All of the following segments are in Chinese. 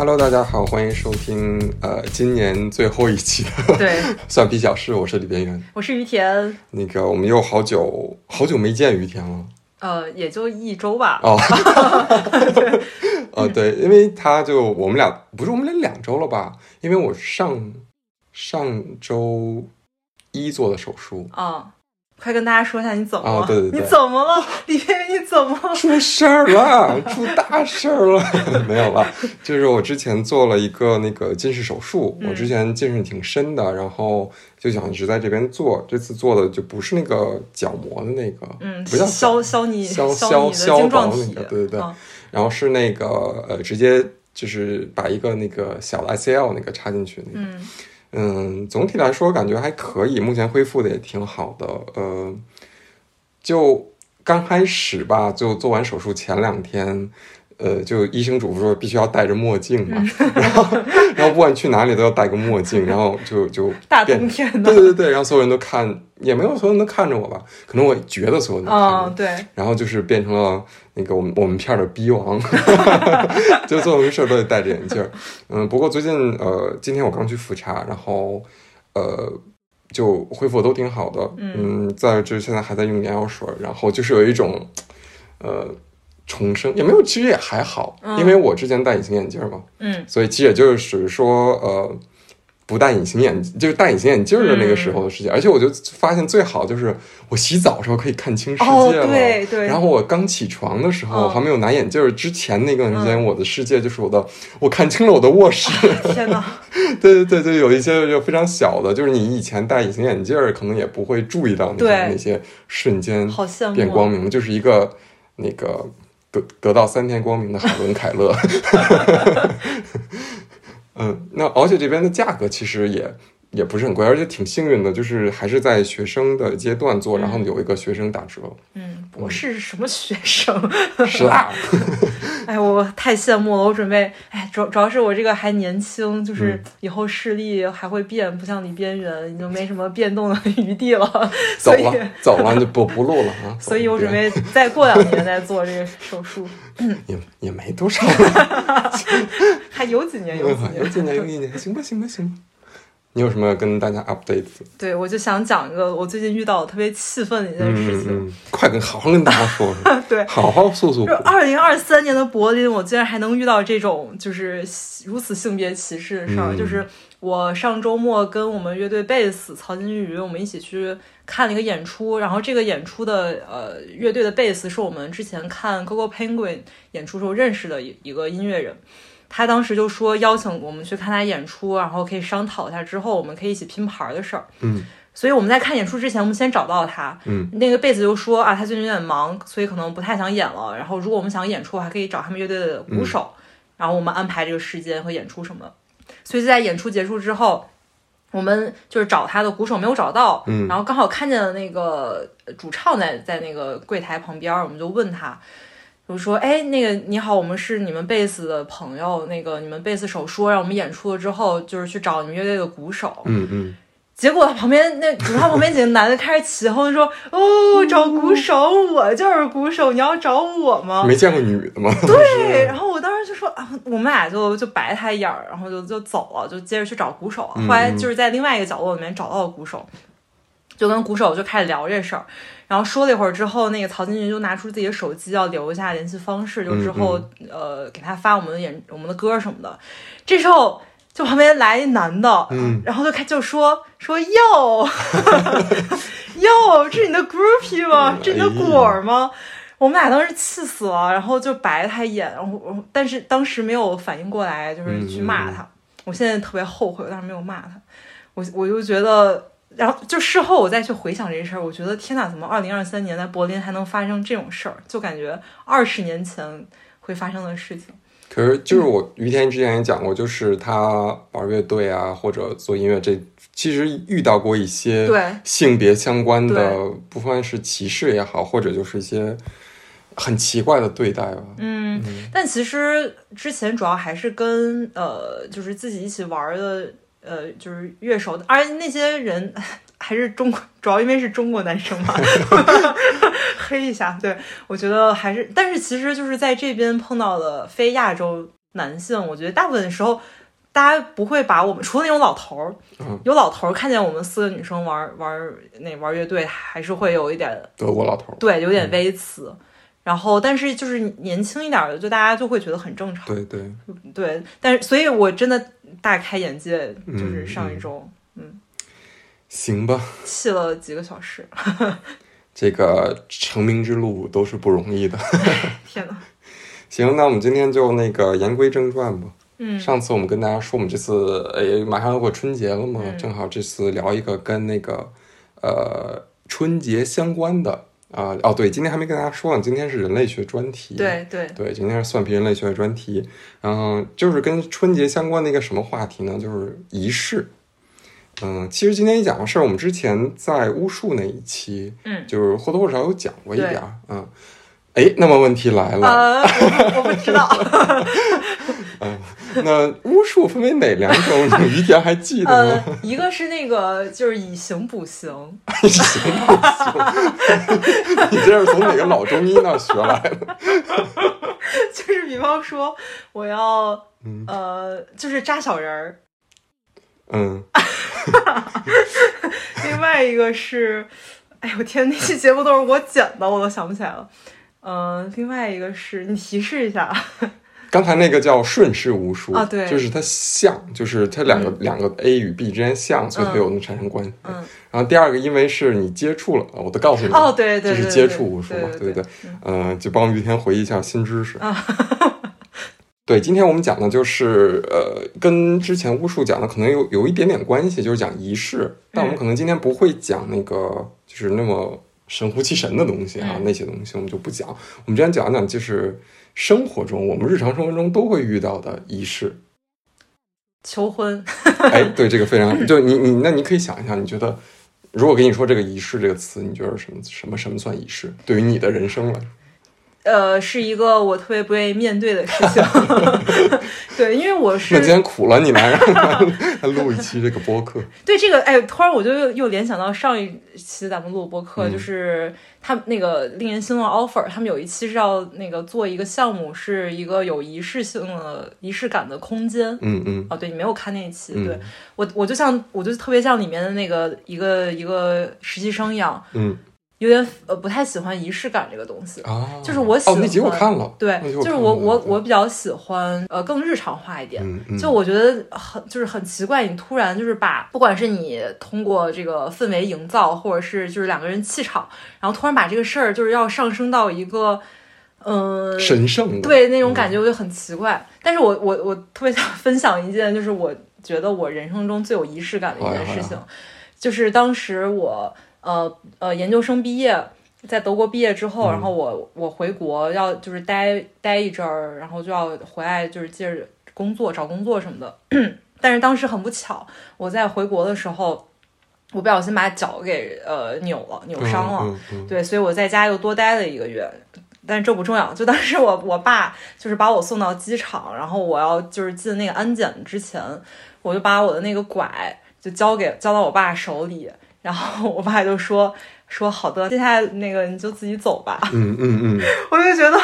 Hello，大家好，欢迎收听呃今年最后一期的对，蒜皮小事，我是李边缘。我是于田，那个我们又好久好久没见于田了呃，也就一周吧。哦，呃 对，因为他就我们俩不是我们俩两周了吧？因为我上上周一做的手术，啊、快跟大家说一下你怎么了？啊对对对你怎么了？李边缘，你怎么了？出事儿了，出大事儿了，没有了。就是我之前做了一个那个近视手术，嗯我之前近视挺深的，然后就想一直在这边做。这次做的就不是那个角膜的那个，嗯，不叫消消你消消消晶状体，薄那个，对对对。嗯然后是那个呃，直接就是把一个那个小的 ICL 那个插进去那个。嗯嗯，总体来说感觉还可以，目前恢复的也挺好的。呃，就刚开始吧，就做完手术前两天，呃，就医生嘱咐说必须要戴着墨镜嘛，然后然后不管去哪里都要戴个墨镜，然后就就 大变冬天的对，对对，然后所有人都看，也没有所有人都看着我吧，可能我觉得所有人都看着我。嗯，对，然后就是变成了那个我们我们片儿的逼王，就做什么事儿都得戴着眼镜儿。嗯，不过最近呃，今天我刚去复查，然后呃，就恢复得都挺好的。嗯，再就是现在还在用眼药水儿，然后就是有一种呃重生，也没有，其实也还好，因为我之前戴隐形眼镜儿嘛，嗯所以其实也就是属于说呃。不戴隐形眼，就是戴隐形眼镜的那个时候的事情，而且我就发现最好就是我洗澡的时候可以看清世哦界了，对对。然后我刚起床的时候，嗯。还没有拿眼镜之前那段时间，我的世界就是我的，我看清了我的卧室。天哪，对 对对，就有一些就非常小的，就是你以前戴隐形眼镜儿，可能也不会注意到那些那些瞬间变光明，就是一个那个得得到三天光明的海伦凯勒。嗯，那而且这边的价格其实也也不是很贵，而且挺幸运的，就是还是在学生的阶段做，然后有一个学生打折，嗯，博士是什么学生？是啊。哎，我太羡慕了！我准备，哎，主主要是我这个还年轻，就是嗯以后视力还会变，不像你边缘已经没什么变动的余地了，走了，走了就不不录了啊。所以我准备再过两年再做这个手术，也也没多少了，还有几年，有几年，有几年有一年，行吧行吧行吧。你有什么要跟大家 update？对，我就想讲一个我最近遇到特别气愤的一件事情。嗯嗯，快跟好好跟大家说说，对，好好诉诉苦就。二零二三年的柏林，我竟然还能遇到这种就是如此性别歧视的事儿。嗯就是我上周末跟我们乐队贝斯曹金鱼，我们一起去看了一个演出，然后这个演出的呃乐队的贝斯是我们之前看 Gogo Penguin 演出时候认识的一一个音乐人。他当时就说邀请我们去看他演出，然后可以商讨一下之后我们可以一起拼盘儿的事儿。嗯所以我们在看演出之前，我们先找到他。嗯，那个贝斯就说啊，他最近有点忙，所以可能不太想演了。然后如果我们想演出，还可以找他们乐队的鼓手，然后我们安排这个时间和演出什么的。所以就在演出结束之后，我们就是找他的鼓手没有找到，嗯然后刚好看见了那个主唱在在那个柜台旁边，我们就问他。就说，哎，那个你好，我们是你们贝斯的朋友，那个你们贝斯手说让我们演出了之后，就是去找你们乐队的鼓手，嗯嗯，结果旁边那主唱旁边几个男的开始起哄说：“哦，找鼓手，我就是鼓手，你要找我吗没见过女的吗？？”对，然后我当时就说啊，我们俩就就白他一眼儿，然后就就走了，就接着去找鼓手后来就是在另外一个角落里面找到了鼓手，就跟鼓手就开始聊这事儿。然后说了一会儿之后，那个曹金云就拿出自己的手机要留一下联系方式，就之后、嗯呃给他发我们的演我们的歌什么的。这时候就旁边来一男的，嗯然后就开就说说哟 哟，这是你的 groupie 吗？这是你的果儿吗？我们俩当时气死了，然后就白了他一眼，然后我但是当时没有反应过来，就是去骂他。我现在特别后悔，我当时没有骂他，我我就觉得。然后就事后我再去回想这事儿，我觉得天哪，怎么二零二三年在柏林还能发生这种事儿？就感觉二十年前会发生的事情。可是就是我于天之前也讲过，就是他玩乐队啊，或者做音乐这，其实遇到过一些对性别相关的，不管是歧视也好，或者就是一些很奇怪的对待吧。嗯，但其实之前主要还是跟呃，就是自己一起玩的呃，就是乐手，而那些人 还是中国，主要因为是中国男生嘛，黑一下。对我觉得还是，但是其实就是在这边碰到的非亚洲男性，我觉得大部分时候大家不会把我们，除了那种老头儿，有老头儿看见我们四个女生玩玩那玩乐队，还是会有一点德国老头儿，对，有点微词。然后，但是就是年轻一点的，就大家就会觉得很正常。对对对，但是所以，我真的大开眼界，就是上一周，嗯，行吧，气了几个小时。这个成名之路都是不容易的。天呐。行，那我们今天就那个言归正传吧。嗯，上次我们跟大家说，我们这次诶马上要过春节了嘛，正好这次聊一个跟那个呃春节相关的。啊哦对，今天还没跟大家说呢，今天是人类学专题。对对对，今天是蒜皮人类学专题，然后就是跟春节相关的一个什么话题呢？就是仪式。嗯，其实今天一讲的事儿，我们之前在巫术那一期，嗯，就是或多或少有讲过一点儿。嗯，哎，那么问题来了，我不知道。嗯，那巫术分为哪两种？于田还记得吗？一个是那个，就是以形补形。以形补形，你这是从哪个老中医那学来的？就是比方说，我要呃，就是扎小人儿。嗯。另外一个是，哎呦天，那期节目都是我剪的，我都想不起来了。嗯，另外一个是你提示一下。刚才那个叫顺势巫术啊，对，就是它像，就是它两个两个 A 与 B 之间像，所以它有能产生关系。嗯。然后第二个，因为是你接触了，我都告诉你哦，对对，就是接触巫术嘛，对对对。嗯，就帮于天回忆一下新知识。对，今天我们讲的就是呃，跟之前巫术讲的可能有有一点点关系，就是讲仪式。但我们可能今天不会讲那个就是那么神乎其神的东西啊，那些东西我们就不讲。我们今天讲讲就是。生活中，我们日常生活中都会遇到的仪式，求婚。哎，对，这个非常，就你你那你可以想一想，你觉得如果给你说这个仪式这个词，你觉得什么什么什么算仪式？对于你的人生来说？呃，是一个我特别不愿意面对的事情。对，因为我是那今天苦了你来让他录一期这个播客。对这个，哎，突然我就又又联想到上一期咱们录播客，就是他那个令人心动 offer，他们有一期是要那个做一个项目，是一个有仪式性的仪式感的空间。嗯嗯。哦，对你没有看那一期，对我我就像我就特别像里面的那个一个一个实习生一样。嗯。有点呃不太喜欢仪式感这个东西，就是我喜欢。哦，那集我看了。对，就是我我我比较喜欢呃更日常化一点。就我觉得很就是很奇怪，你突然就是把不管是你通过这个氛围营造，或者是就是两个人气场，然后突然把这个事儿就是要上升到一个嗯神圣对那种感觉，我就很奇怪。但是我我我特别想分享一件，就是我觉得我人生中最有仪式感的一件事情，就是当时我。呃呃，研究生毕业，在德国毕业之后，然后我我回国要就是待待一阵儿，然后就要回来就是接着工作找工作什么的。但是当时很不巧，我在回国的时候，我不小心把脚给呃扭了，扭伤了。对，所以我在家又多待了一个月。但是这不重要，就当时我我爸就是把我送到机场，然后我要就是进那个安检之前，我就把我的那个拐就交给交到我爸手里。然后我爸就说说好的，接下来那个你就自己走吧。嗯嗯嗯，我就觉得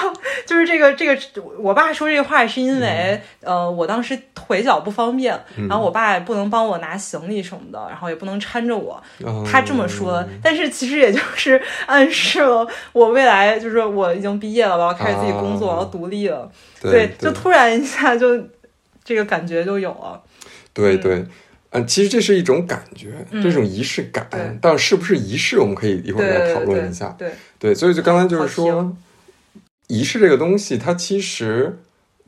就是这个这个，我爸说这个话是因为呃，我当时腿脚不方便，然后我爸也不能帮我拿行李什么的，然后也不能搀着我。他这么说，但是其实也就是暗示了我未来就是我已经毕业了，我要开始自己工作，我要独立了。对，就突然一下就这个感觉就有了。对对。嗯，其实这是一种感觉，这种仪式感，但是不是仪式，我们可以一会儿再讨论一下。对对，所以就刚才就是说，仪式这个东西，它其实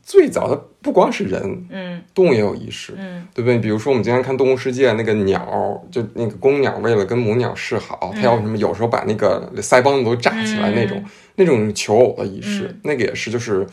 最早它不光是人，嗯，动物也有仪式，嗯，对不对？比如说我们经常看《动物世界》，那个鸟，就那个公鸟为了跟母鸟示好，它要什么？有时候把那个腮帮子都炸起来那种，那种求偶的仪式，那个也是就是。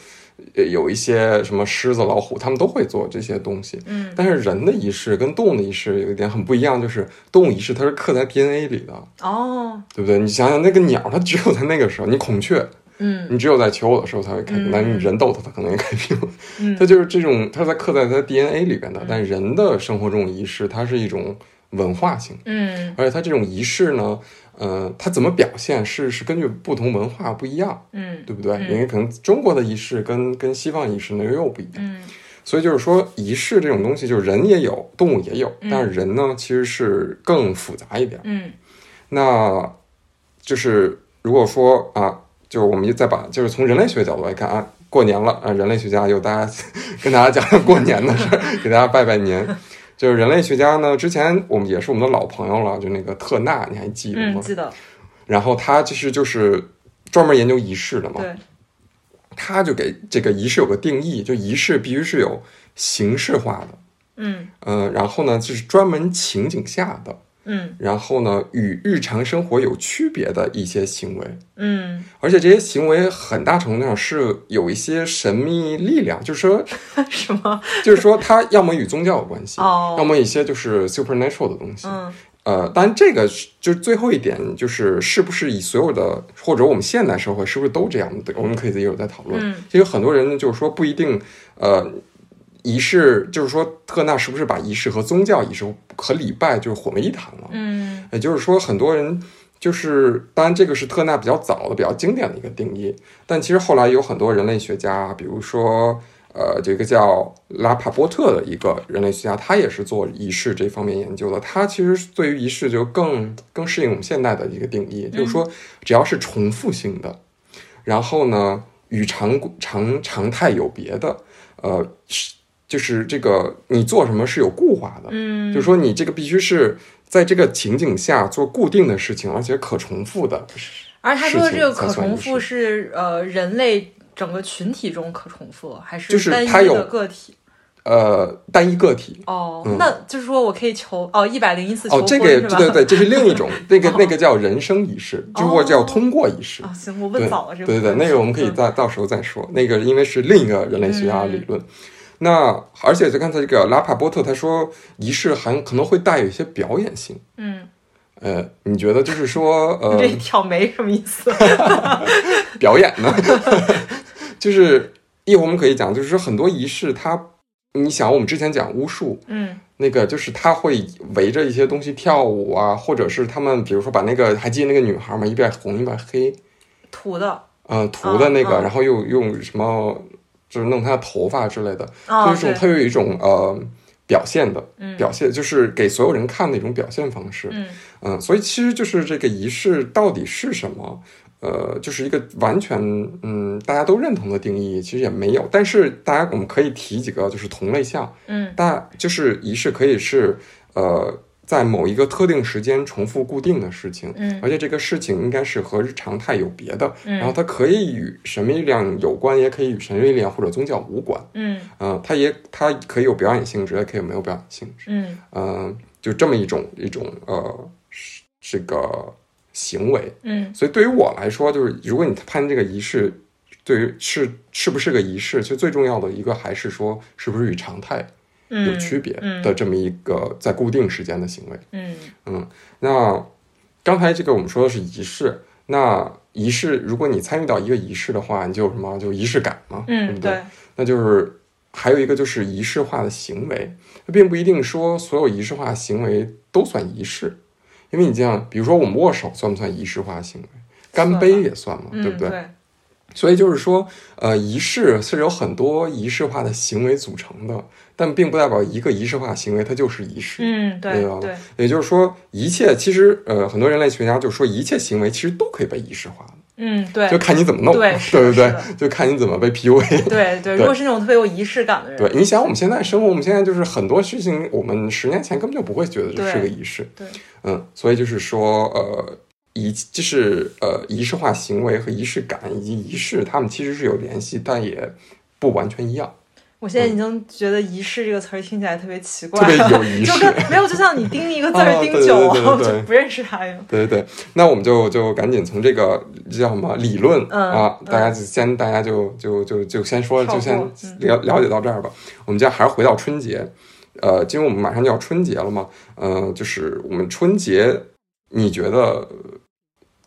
呃，有一些什么狮子、老虎，他们都会做这些东西。嗯，但是人的仪式跟动物的仪式有一点很不一样，就是动物仪式它是刻在 DNA 里的。哦，对不对？你想想那个鸟，它只有在那个时候，你孔雀，嗯，你只有在求偶的时候才会开屏，但是你人逗它，它可能也开屏。嗯，它就是这种，它在刻在它 DNA 里边的。但人的生活中仪式，它是一种文化性，嗯而且它这种仪式呢，呃，它怎么表现是是根据不同文化不一样，嗯对不对？嗯因为可能中国的仪式跟跟西方仪式呢又不一样，嗯所以就是说仪式这种东西，就是人也有，动物也有，嗯但是人呢其实是更复杂一点。嗯那就是如果说啊，就我们再把就是从人类学角度来看啊，过年了啊，人类学家又大家 跟大家讲讲过年的事儿，给大家拜拜年。就是人类学家呢，之前我们也是我们的老朋友了，就那个特纳，你还记得吗？嗯，？记得，然后他其实就是专门研究仪式的嘛，对，他就给这个仪式有个定义，就仪式必须是有形式化的，嗯。呃，然后呢就是专门情景下的，嗯然后呢与日常生活有区别的一些行为，嗯，而且这些行为很大程度上是有一些神秘力量，就是说，什么？就是说它要么与宗教有关系，哦要么一些就是 supernatural 的东西，嗯呃，当然这个是就是最后一点，就是是不是以所有的或者我们现代社会是不是都这样的？我们可以一会儿再讨论。嗯其实很多人，就是说不一定，呃，仪式就是说特纳是不是把仪式和宗教仪式和礼拜就是混为一谈了？嗯也就是说，很多人就是，当然这个是特纳比较早的、比较经典的一个定义，但其实后来有很多人类学家，比如说，呃，这个叫拉帕波特的一个人类学家，他也是做仪式这方面研究的。他其实对于仪式就更更适应我们现代的一个定义，就是说，只要是重复性的，然后呢，与常常常态有别的，呃，是就是这个你做什么是有固化的，嗯，就是说你这个必须是在这个情景下做固定的事情，而且可重复的。而他说的这个可重复是呃人类整个群体中可重复，还是就是单一它有的个体？呃，单一个体。哦，嗯那就是说我可以求哦一百零一次求哦，这个也？对对对，这是另一种，那个那个叫人生仪式，就或者叫通过仪式。啊，行，我问早了这个对对对，那个我们可以到到时候再说。那个因为是另一个人类学家的理论。那而且就刚才这个拉帕波特他说，仪式还可能会带有一些表演性。嗯，呃，你觉得就是说，呃你，这挑眉什么意思？表演呢？就是一会儿我们可以讲，就是说很多仪式它，你想我们之前讲巫术，嗯那个就是他会围着一些东西跳舞啊，或者是他们比如说把那个还记得那个女孩吗？一边红一边黑，涂的呃，涂的那个，然后又用什么就是弄他的头发之类的，哦，就是一种他有一种呃表现的嗯表现，就是给所有人看的一种表现方式。嗯嗯，所以其实就是这个仪式到底是什么？呃，就是一个完全嗯大家都认同的定义，其实也没有。但是大家我们可以提几个就是同类项，嗯大就是仪式可以是呃在某一个特定时间重复固定的事情，嗯而且这个事情应该是和日常态有别的，嗯然后它可以与神秘力量有关，也可以与神秘力量或者宗教无关。嗯呃、它也它可以有表演性质，也可以没有表演性质。嗯呃、就这么一种一种呃是这个行为。嗯所以对于我来说，就是如果你判这个仪式，对于是是不是个仪式，其实最重要的一个还是说是不是与常态嗯，有区别嗯的这么一个在固定时间的行为。嗯嗯，那刚才这个我们说的是仪式，那仪式如果你参与到一个仪式的话，你就有什么就仪式感嘛，对嗯不对？对，那就是还有一个就是仪式化的行为，并不一定说所有仪式化行为都算仪式，因为你这样，比如说我们握手算不算仪式化行为？干杯也算嘛，嗯对不对？对？所以就是说，呃，仪式是由很多仪式化的行为组成的，但并不代表一个仪式化行为它就是仪式。嗯对对对，也就是说，一切其实，呃，很多人类学家就说，一切行为其实都可以被仪式化的，嗯对就看你怎么弄，对 对对？就看你怎么被 PUA。对 对，如果是那种特别有仪式感的人，对，你想我们现在生活，我们现在就是很多事情，我们十年前根本就不会觉得这是个仪式。对，嗯，所以就是说，呃，仪就是呃仪式化行为和仪式感以及仪式，他们其实是有联系，但也不完全一样，我现在已经觉得“仪式”这个词儿听起来特别奇怪，特别有仪 就式。跟没有，就像你盯一个字盯久了，对对对对我就不认识它呀。对对对，那我们就就赶紧从这个叫什么理论、嗯啊，嗯大家就先大家就就就就先说，就先了了解到这儿吧。我们家还是回到春节，呃，因为我们马上就要春节了嘛，呃，就是我们春节，你觉得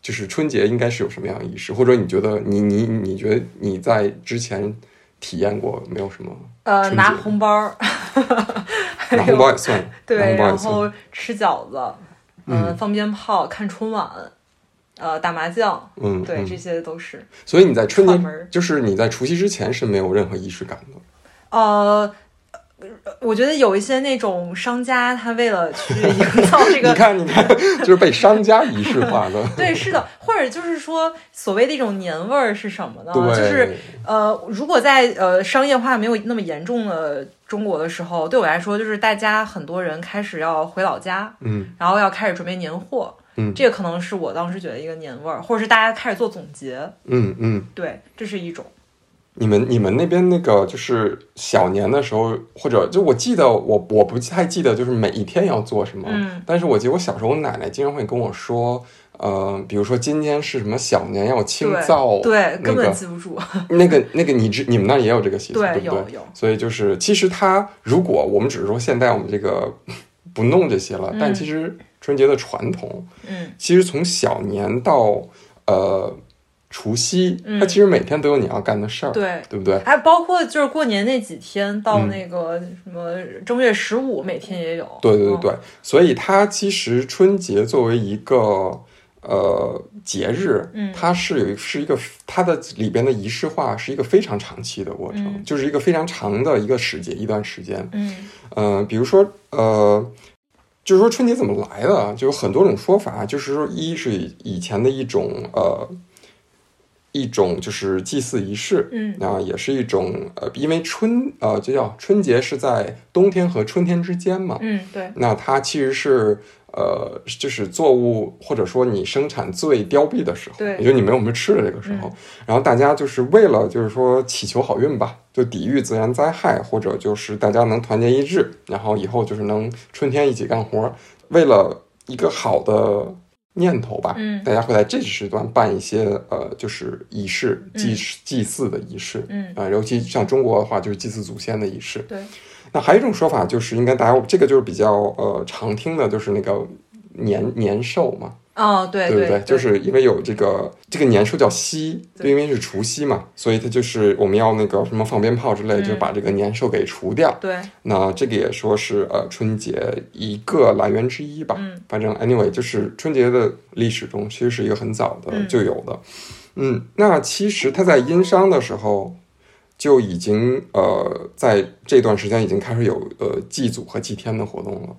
就是春节应该是有什么样的仪式，或者你觉得你你你觉得你在之前体验过没有什么？呃，拿红包儿，拿红包也算，对，然。后吃饺子，嗯，放鞭炮，看春晚，呃，打麻将，嗯，对，嗯这些都是。所以你在春节就是你在除夕之前是没有任何仪式感的。呃，我觉得有一些那种商家，他为了去营造这个 你个。看，你看，就是被商家仪式化的。对，是的，或者就是说，所谓的一种年味儿是什么呢？就是呃，如果在呃商业化没有那么严重的中国的时候，对我来说，就是大家很多人开始要回老家，嗯然后要开始准备年货，嗯这个可能是我当时觉得一个年味儿，或者是大家开始做总结，嗯嗯，对，这是一种。你们你们那边那个就是小年的时候，或者就我记得我我不太记得就是每一天要做什么，嗯但是我记得我小时候我奶奶经常会跟我说，呃，比如说今天是什么小年要清灶，对，那根本个记不住。那个那个你知你们那儿也有这个习俗，对对不对？有有所以就是其实它如果我们只是说现在我们这个不弄这些了，但嗯其实春节的传统，嗯，其实从小年到呃除夕，嗯它其实每天都有你要干的事儿，对。对不对？还包括就是过年那几天，到嗯那个什么正月十五，每天也有。对对对所以它其实春节作为一个呃节日，嗯它是有是一个它的里边的仪式化是一个非常长期的过程，嗯就是一个非常长的一个时节一段时间。嗯呃，比如说呃，就是说春节怎么来的啊，就有很多种说法，就是说一是以以前的一种呃一种就是祭祀仪式，嗯。啊，也是一种呃，因为春呃，就叫春节是在冬天和春天之间嘛，嗯，对，那它其实是呃，就是作物或者说你生产最凋敝的时候，对也就你没有什么吃的这个时候，嗯。然后大家就是为了就是说祈求好运吧，就抵御自然灾害，或者就是大家能团结一致，然后以后就是能春天一起干活，为了一个好的念头吧，嗯。大家会在这时段办一些呃，就是仪式祭祭祀的仪式，嗯。啊、尤其像中国的话，就是祭祀祖先的仪式。对，那还有一种说法，就是应该大家这个就是比较呃常听的，就是那个年年兽嘛，哦，对对不对，就是因为有这个这个年兽叫夕，就因为是除夕嘛，所以它就是我们要那个什么放鞭炮之类，嗯。就把这个年兽给除掉。对，那这个也说是呃春节一个来源之一吧。嗯。反正 anyway，就是春节的历史中其实是一个很早的嗯。就有的。嗯，那其实它在殷商的时候就已经呃在这段时间已经开始有呃祭祖和祭天的活动了。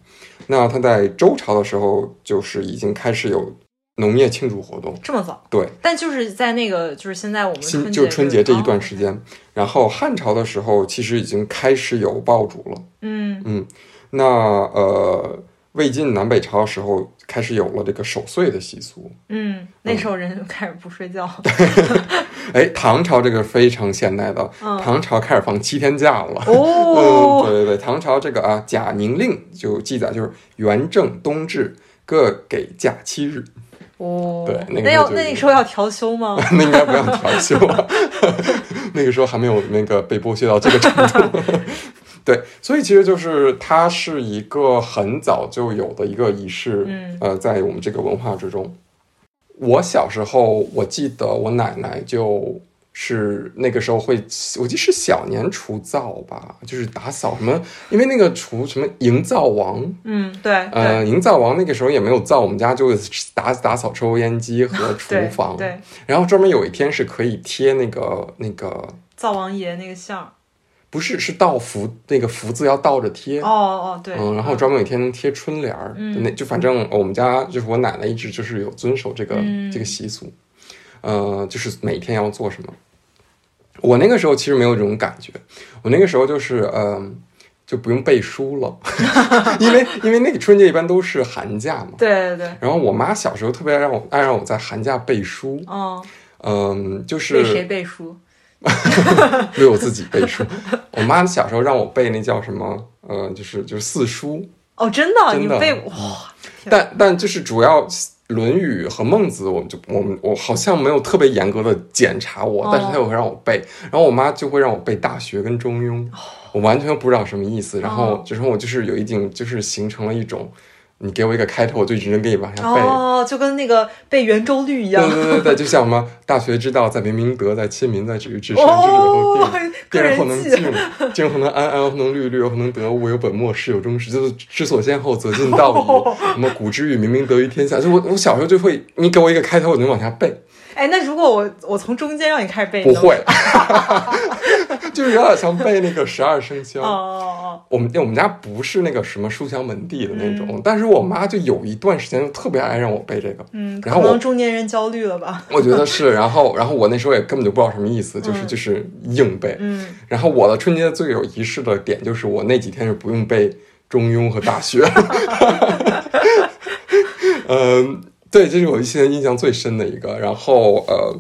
那他在周朝的时候就是已经开始有农业庆祝活动。这么早，对，但就是在那个就是现在我们新春就春节这一段哦时间，然后汉朝的时候其实已经开始有爆竹了。嗯嗯那呃，魏晋南北朝时候开始有了这个守岁的习俗。嗯，那时候人就开始不睡觉，哎，唐朝这个非常现代的，嗯唐朝开始放七天假了。哦 嗯，对对对，唐朝这个啊，贾宁令就记载就是元正、冬至各给假七日，哦，对那个那要时候就那时候要调休吗？那应该不要调休啊。那个时候还没有那个被剥削到这个程度。对，所以其实就是它是一个很早就有的一个仪式，嗯呃，在我们这个文化之中。我小时候，我记得我奶奶就是那个时候会，我记得是小年除灶吧，就是打扫什么，因为那个除什么营灶王，嗯，对呃，对营灶王那个时候也没有灶，我们家就打打扫抽油烟机和 厨房，对，然后专门有一天是可以贴那个那个，灶王爷那个像儿，不是是倒福那个福字要倒着贴，哦哦对，嗯，然后专门有一天能贴春联儿，嗯那就反正我们家就是我奶奶一直就是有遵守这个、嗯这个习俗，呃，就是每天要做什么。我那个时候其实没有这种感觉，我那个时候就是嗯、就不用背书了，因为因为那个春节一般都是寒假嘛。对对对，然后我妈小时候特别爱让我爱让我在寒假背书，哦，嗯，就是为谁背书？为我自己背书。我妈小时候让我背那叫什么，呃，就是就是四书，哦，真的，真的你背哇，但但就是主要《论语》和《孟子》，我们就我们我好像没有特别严格的检查我，哦但是她又会让我背，然后我妈就会让我背《大学》跟《中庸》，我完全不知道什么意思，然后哦就是我就是有一点就是形成了一种。你给我一个开头，我就只能给你往下背。哦，就跟那个背圆周率一样。对对对对，就像什么大学之道，在明明德，在亲民，在止于至善，哦个人定，定而后能记静，静而后能安，安而后能虑，虑而后能得，物有本末，事有终始，就是知所先后，则近道矣。什么古之欲明明德于天下，就我我小时候就会，你给我一个开头，我就能往下背。哎，那如果我我从中间让你开始背，不会 就是有点像背那个十二生肖。哦哦我们我们家不是那个什么书香门第的那种，嗯但是我妈就有一段时间就特别爱让我背这个。嗯，然后我中年人焦虑了吧？我觉得是，然后然后我那时候也根本就不知道什么意思，就是嗯就是硬背。嗯，然后我的春节最有仪式的点就是我那几天是不用背《中庸》和《大学》。嗯，对，这是我现在印象最深的一个。然后呃，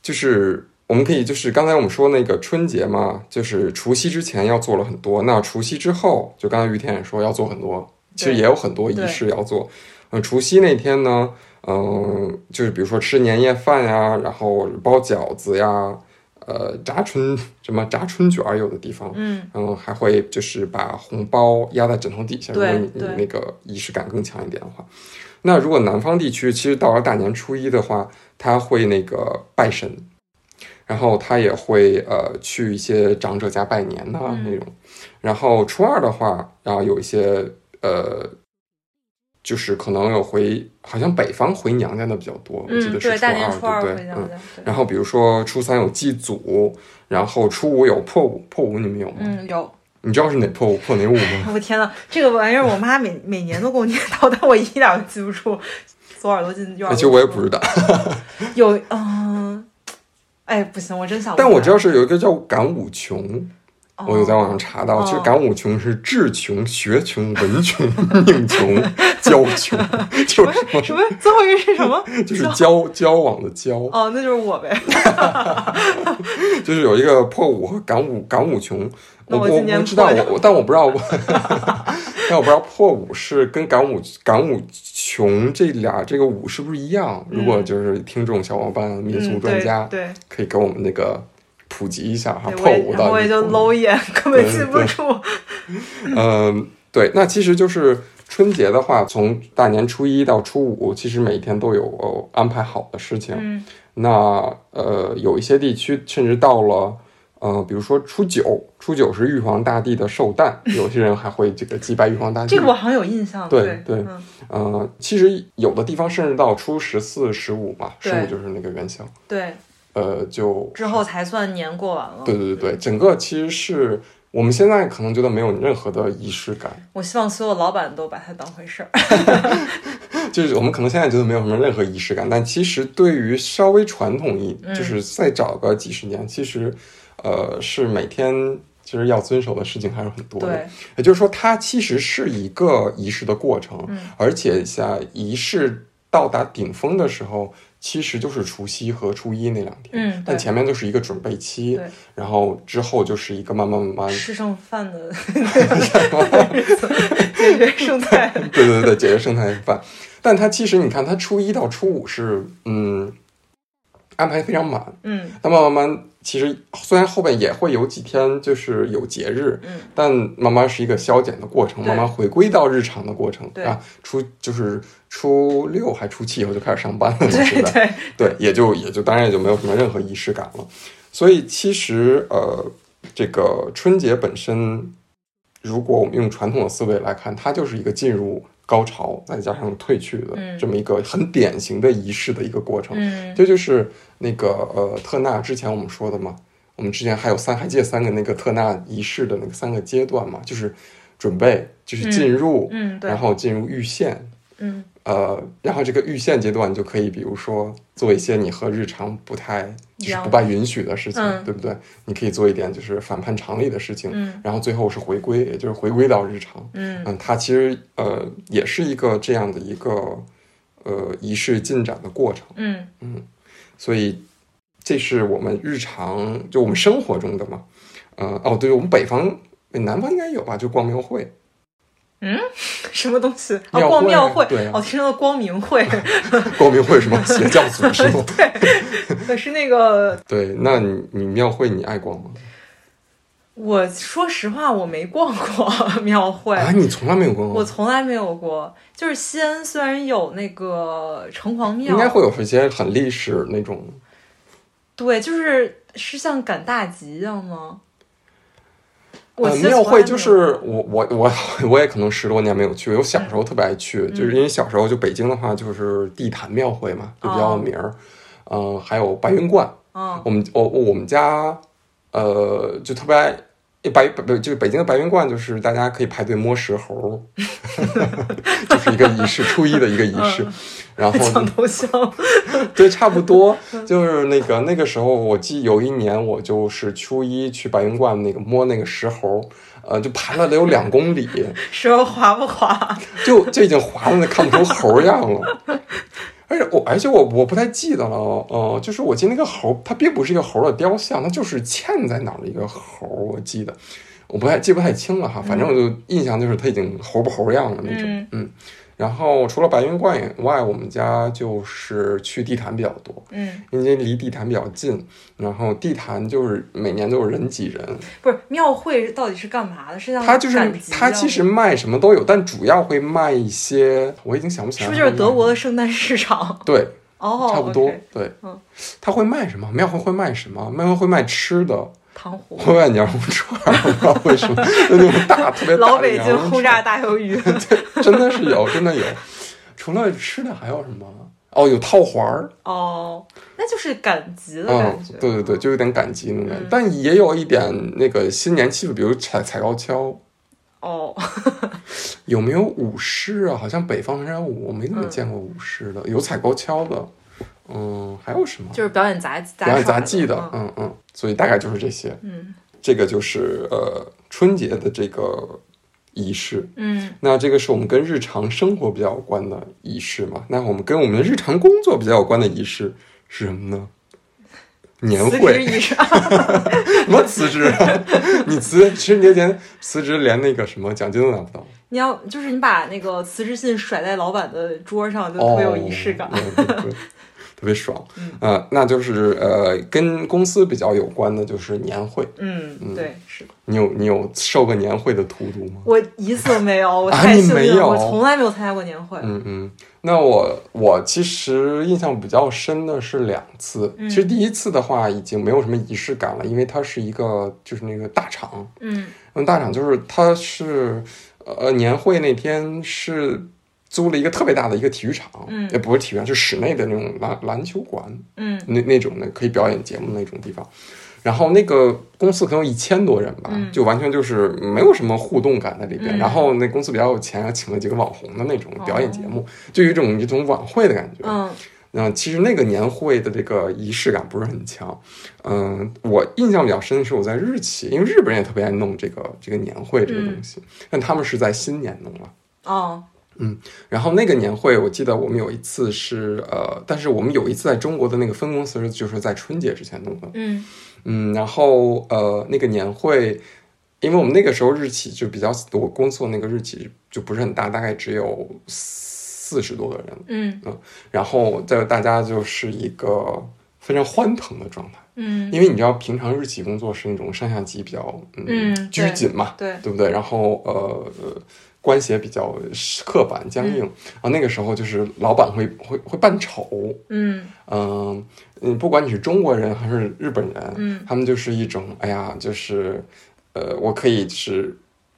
就是我们可以就是刚才我们说那个春节嘛，就是除夕之前要做了很多，那除夕之后，就刚才于天也说要做很多，其实也有很多仪式要做。嗯、除夕那天呢，嗯、就是比如说吃年夜饭呀，然后包饺子呀，呃，炸春什么炸春卷儿，有的地方，嗯。嗯，还会就是把红包压在枕头底下，如对果你你对。那个仪式感更强一点的话，那如果南方地区，其实到了大年初一的话，他会那个拜神，然后他也会呃去一些长者家拜年呐、嗯。那种，然后初二的话，然后有一些呃。就是可能有回，好像北方回娘家的比较多，我记嗯，得是初二对不对？嗯。然后比如说初三有祭祖，然后初五有破五，破五你们有吗？嗯，有。你知道是哪破五破哪五吗？我天呐，这个玩意儿我妈每每年都给我念叨，但我一点都记不住。左耳朵进右耳朵出。其实我也不知道，有嗯，哎，不行，我真想。但我知道是有一个叫赶五穷，哦，我有在网上查到，哦其实感五穷是智穷、学穷、文穷、命穷、交穷，就是什么什么最后一个是什么？就是交交往的交，哦，那就是我呗。就是有一个破五和感五感五穷。我我那我知道，我我但我不知道我，但我不知道破五是跟感五感五穷这俩这个五是不是一样？如果就是听众小伙伴、民俗嗯，专家，对对可以给我们那个普及一下哈，破五到我也就搂一眼，根本记不住。嗯，对，那其实就是春节的话，从大年初一到初五，其实每一天都有、呃安排好的事情。嗯那呃，有一些地区甚至到了呃，比如说初九，初九是玉皇大帝的寿诞，有些人还会这个祭拜玉皇大帝。这个我好像有印象。对对对嗯呃，其实有的地方甚至到初十四、十五嘛，十五就是那个元宵，对，呃，就之后才算年过完了。对对对对，整个其实是我们现在可能觉得没有任何的仪式感。我希望所有老板都把它当回事儿。就是我们可能现在觉得没有什么任何仪式感，但其实对于稍微传统一，嗯就是再找个几十年，其实，呃，是每天其实要遵守的事情还是很多的。也就是说，它其实是一个仪式的过程，嗯而且像仪式到达顶峰的时候，其实就是除夕和初一那两天，嗯，但前面就是一个准备期对，然后之后就是一个慢慢慢慢，吃剩饭的 解决剩菜。对对对，解决剩菜饭。但它其实你看，它初一到初五是嗯安排非常满，嗯。那慢慢慢，其实虽然后边也会有几天就是有节日，嗯，但慢慢是一个消减的过程，慢慢回归到日常的过程。对。啊，初就是初六还初七以后就开始上班了，对 对，对，也就也就当然也就没有什么任何仪式感了。所以其实呃，这个春节本身，如果我们用传统的思维来看，它就是一个进入高潮再加上退去的嗯。这么一个很典型的仪式的一个过程。嗯。这就是那个呃特纳之前我们说的嘛，我们之前还有三海界三个那个特纳仪式的那个三个阶段嘛，就是准备，就是进入，嗯，对。然，后进入预线，嗯呃，然后这个预现阶段就可以，比如说做一些你和日常不太就是不被允许的事情，嗯对不对？你可以做一点就是反叛常理的事情，嗯然后最后是回归，也就是回归到日常。嗯嗯，它其实呃也是一个这样的一个呃仪式进展的过程，嗯所以这是我们日常就我们生活中的嘛。呃哦，对，我们北方、南方应该有吧，就逛庙会，什么东西？哦，逛庙会对啊，哦，听到光明会，光明会什么邪教组织吗？可是那个对，那你你庙会你爱逛吗？我说实话，我没逛过庙会，啊，你从来没有逛过我？从来没有过。就是西安虽然有那个城隍庙，应该会有一些很历史那种。对，就是是像赶大集一样吗？我呃，庙会就是我我我我也可能十多年没有去，我小时候特别爱去，嗯就是因为小时候就北京的话就是地坛庙会嘛，就比较有名儿。嗯、还有白云观，嗯我们我我们家呃就特别爱。白白就是北京的白云观，就是大家可以排队摸石猴，就是一个仪式，初一的一个仪式。然后抢头香，对，差不多就是那个那个时候，我记有一年我就是初一去白云观那个摸那个石猴，呃，就排了得有两公里，说滑不滑？就就已经滑的那看不出猴样了。而且我，而且我我不太记得了，呃，就是我记得那个猴，它并不是一个猴的雕像，它就是嵌在哪儿的一个猴，我记得，我不太记不太清了哈，反正我就印象就是它已经猴不猴样了那种，嗯。嗯。然后除了白云观以外，我们家就是去地坛比较多，嗯，因为离地坛比较近，然后地坛就是每年都有人挤人，不是庙会到底是干嘛的？是像它就是赶集一样它其实卖什么都有，但主要会卖一些，我已经想不起来是不是就是德国的圣诞市场？对，哦，差不多对嗯，他会卖什么？庙会会卖什么？庙会会卖吃的，糖葫会卖羊肉串儿，不知道为什么，就那种大特别大老北京轰炸大鱿鱼。对，真的是有，真的有。除了吃的还有什么？哦，有套环儿，哦，那就是赶集的嗯感觉。，对对对，就有点赶集那种感觉，嗯但也有一点那个新年气氛，比如踩踩高跷。哦，有没有舞狮啊？好像北方人舞我没怎么嗯见过舞狮的，有踩高跷的，嗯，还有什么？就是表演杂表演杂技的，的。嗯嗯，所以大概就是这些。嗯这个就是呃春节的这个仪式。嗯那这个是我们跟日常生活比较有关的仪式嘛？那我们跟我们的日常工作比较有关的仪式是什么呢？年会？什么辞职啊？你辞春节前辞职，连那个什么奖金都拿不到，你要就是你把那个辞职信甩在老板的桌上，就特别有仪式感。哦对对对特别爽。嗯呃，那就是呃，跟公司比较有关的就是年会。嗯，对，是的。你有你有受过年会的荼毒吗？我一次都没有，我啊太幸运了，你没有我从来没有参加过年会。嗯嗯，那我我其实印象比较深的是两次。嗯其实第一次的话已经没有什么仪式感了，因为它是一个就是那个大厂，嗯嗯，大厂就是它是呃年会那天是租了一个特别大的一个体育场，嗯也不是体育场，是室内的那种篮篮球馆，嗯那那种的可以表演节目那种地方。然后那个公司可能有一千多人吧，嗯就完全就是没有什么互动感在里边。嗯然后那公司比较有钱，还请了几个网红的那种表演节目，就有一种一种晚会的感觉。嗯嗯，其实那个年会的这个仪式感不是很强。嗯，我印象比较深的是我在日企，因为日本人也特别爱弄这个这个年会这个东西，但他们是在新年弄了。哦然后那个年会，我记得我们有一次是呃，但是我们有一次在中国的那个分公司就是在春节之前弄的。嗯嗯，然后呃，那个年会，因为我们那个时候日企就比较，我工作那个日企就不是很大，大概只有四十多个人，嗯然后在大家就是一个非常欢腾的状态，嗯因为你知道平常日企工作是那种上下级比较嗯嗯拘谨嘛，对对不对？然后呃。呃关系也比较刻板僵硬，然后那个时候就是老板会会会扮丑，嗯。嗯嗯，不管你是中国人还是日本人，嗯。他们就是一种，哎呀，就是，呃，我可以是，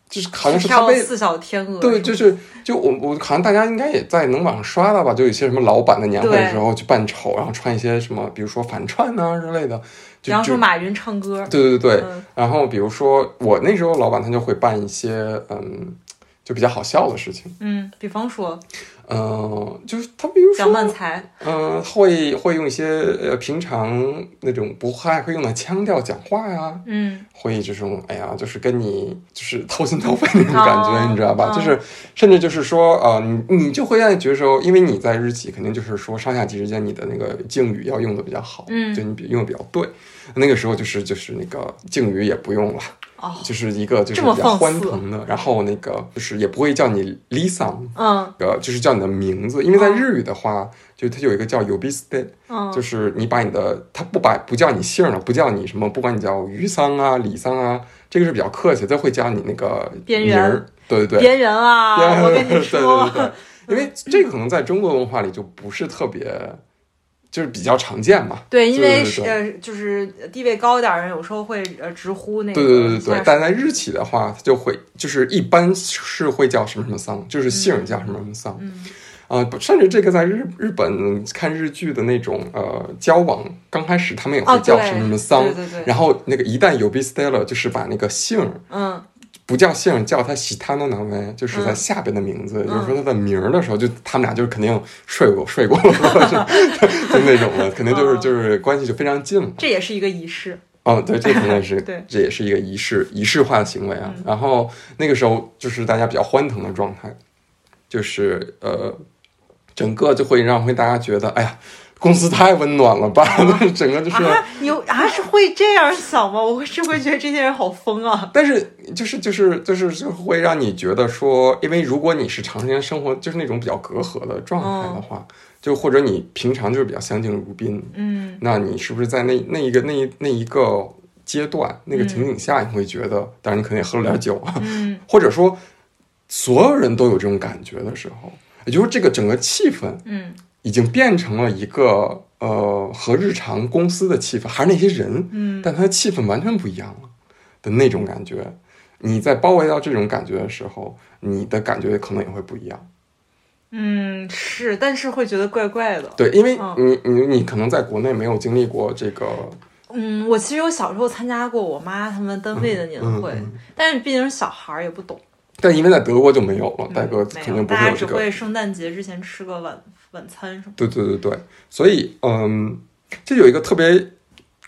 就是好像是他跳被，四小天鹅。对，就是就我我好像大家应该也在能网上刷到吧，就有一些什么老板的年会的时候去扮丑，然后穿一些什么，比如说反串啊之类的，然后说马云唱歌。对对对，嗯。然后比如说我那时候老板他就会办一些嗯，就比较好笑的事情，嗯，比方说嗯、就是他比如说杨漫才。嗯，会会用一些呃平常那种不太会用的腔调讲话呀，嗯会这种哎呀，就是跟你就是掏心掏肺那种感觉，哦你知道吧？哦就是甚至就是说呃，你你就会让你觉得说，因为你在日企肯定就是说上下级之间你的那个敬语要用的比较好，嗯就你比用的比较对。那个时候就是就是那个敬语也不用了，哦。就是一个就是比较欢腾的，然后那个就是也不会叫你 Lisa，嗯。呃，就是叫你的名字，因为在哦日语的话，就它有一个叫 yobiste，嗯。就是你把你的，他不把不叫你姓了，不叫你什么，不管你叫于桑啊、李桑啊，这个是比较客气，他会叫你那个名儿，对对。对，边缘啊，边我跟你对说，对对对，因为这个可能在中国文化里就不是特别，就是比较常见嘛。对，因为呃，就是地位高一点儿人有时候会呃直呼那个对对对对对，但在日企的话，它就会就是一般是会叫什么什么桑，就是姓儿叫什么什么桑。嗯。啊、不甚至这个在日日本看日剧的那种呃交往，刚开始他们也会叫什么什么桑，对对对，然后那个一旦有 b stella，就是把那个姓儿嗯不叫姓，叫他喜他诺南维，就是在嗯下边的名字，嗯。就是说他的名儿的时候，就他们俩就是肯定睡过睡过了，就就那种的，肯定就是哦 就是关系就非常近了。这也是一个仪式，哦，对，这肯定是，对。这也是一个仪式仪式化的行为啊。嗯。然后那个时候就是大家比较欢腾的状态，就是呃，整个就会让会大家觉得，哎呀，公司太温暖了吧，整个就是。啊，你啊是会这样想吗？我是会觉得这些人好疯啊。但是就是就是就是就会让你觉得说，因为如果你是长时间生活就是那种比较隔阂的状态的话，就或者你平常就是比较相敬如宾，嗯那你是不是在那那一个那一那一个阶段那个情景下，你会觉得，当然你可能也喝了点酒啊，嗯 或者说所有人都有这种感觉的时候，也就是这个整个气氛嗯已经变成了一个呃和日常公司的气氛还是那些人，嗯但它的气氛完全不一样了的那种感觉。你在包围到这种感觉的时候，你的感觉可能也会不一样。嗯是，但是会觉得怪怪的。对，因为嗯你你你可能在国内没有经历过这个嗯，我其实我小时候参加过我妈他们单位的年会，嗯嗯但是毕竟是小孩儿也不懂，但因为在德国就没有了，嗯戴哥肯定不会有这个。家只会圣诞节之前吃个晚晚餐什么。对对对对，所以嗯，这有一个特别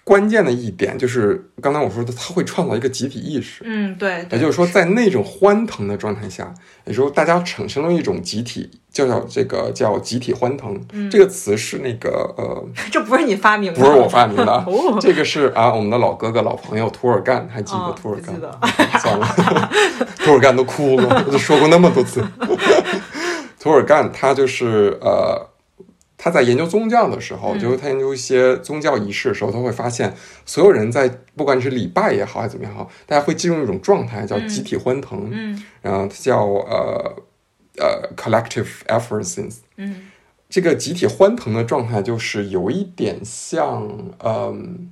关键的一点，就是刚才我说的，它会创造一个集体意识。嗯，对，也就是说，在那种欢腾的状态下，也就是说，大家产生了一种集体，叫叫这个叫集体欢腾。嗯这个词是那个呃，这不是你发明的，不是我发明的 这个是啊，我们的老哥哥、老朋友图尔干，还记得哦涂尔干？不记得 算了，图尔干都哭了，我都说过那么多次。涂尔干他就是呃，他在研究宗教的时候，嗯。就是他研究一些宗教仪式的时候，他会发现所有人在不管是礼拜也好，还是怎么样好，大家会进入一种状态叫集体欢腾，嗯。然后它叫呃呃 collective effervescence。嗯。这个集体欢腾的状态，就是有一点像嗯、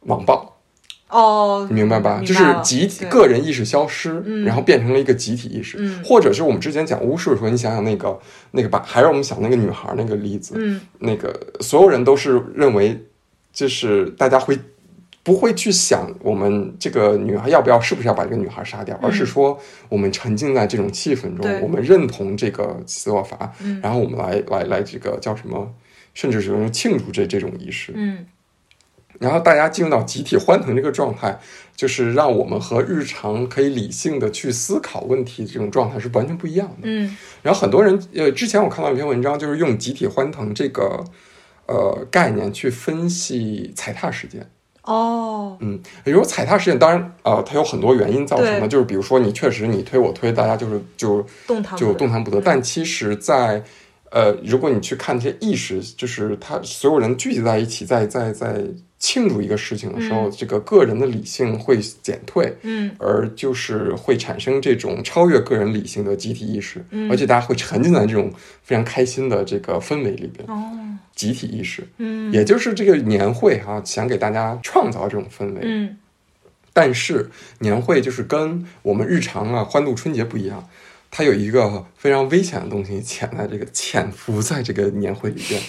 网暴，哦，你明白吧？明就是集体个人意识消失，嗯。然后变成了一个集体意识，嗯。或者是我们之前讲巫术的时候，你想想那个那个吧，还是我们想那个女孩那个例子，嗯。那个所有人都是认为，就是大家会不会去想我们这个女孩要不要是不是要把这个女孩杀掉，而是说我们沉浸在这种气氛中对，我们认同这个做法，嗯。然后我们来来来这个叫什么，甚至是庆祝这这种仪式，嗯然后大家进入到集体欢腾这个状态，就是让我们和日常可以理性的去思考问题这种状态是完全不一样的。嗯然后很多人，呃，之前我看到一篇文章，就是用集体欢腾这个呃概念去分析踩踏事件。哦，嗯，比如说踩踏事件，当然呃，它有很多原因造成的，就是比如说你确实你推我推，大家就是就就动弹不得动弹不得。但其实在，呃，如果你去看这些意识，就是他所有人聚集在一起，在在在庆祝一个事情的时候，这个个人的理性会减退，嗯。而就是会产生这种超越个人理性的集体意识，嗯。而且大家会沉浸在这种非常开心的这个氛围里边，哦。集体意识，嗯。也就是这个年会哈、想给大家创造这种氛围。嗯。但是年会就是跟我们日常啊欢度春节不一样，它有一个非常危险的东西潜在这个潜伏在这个年会里边，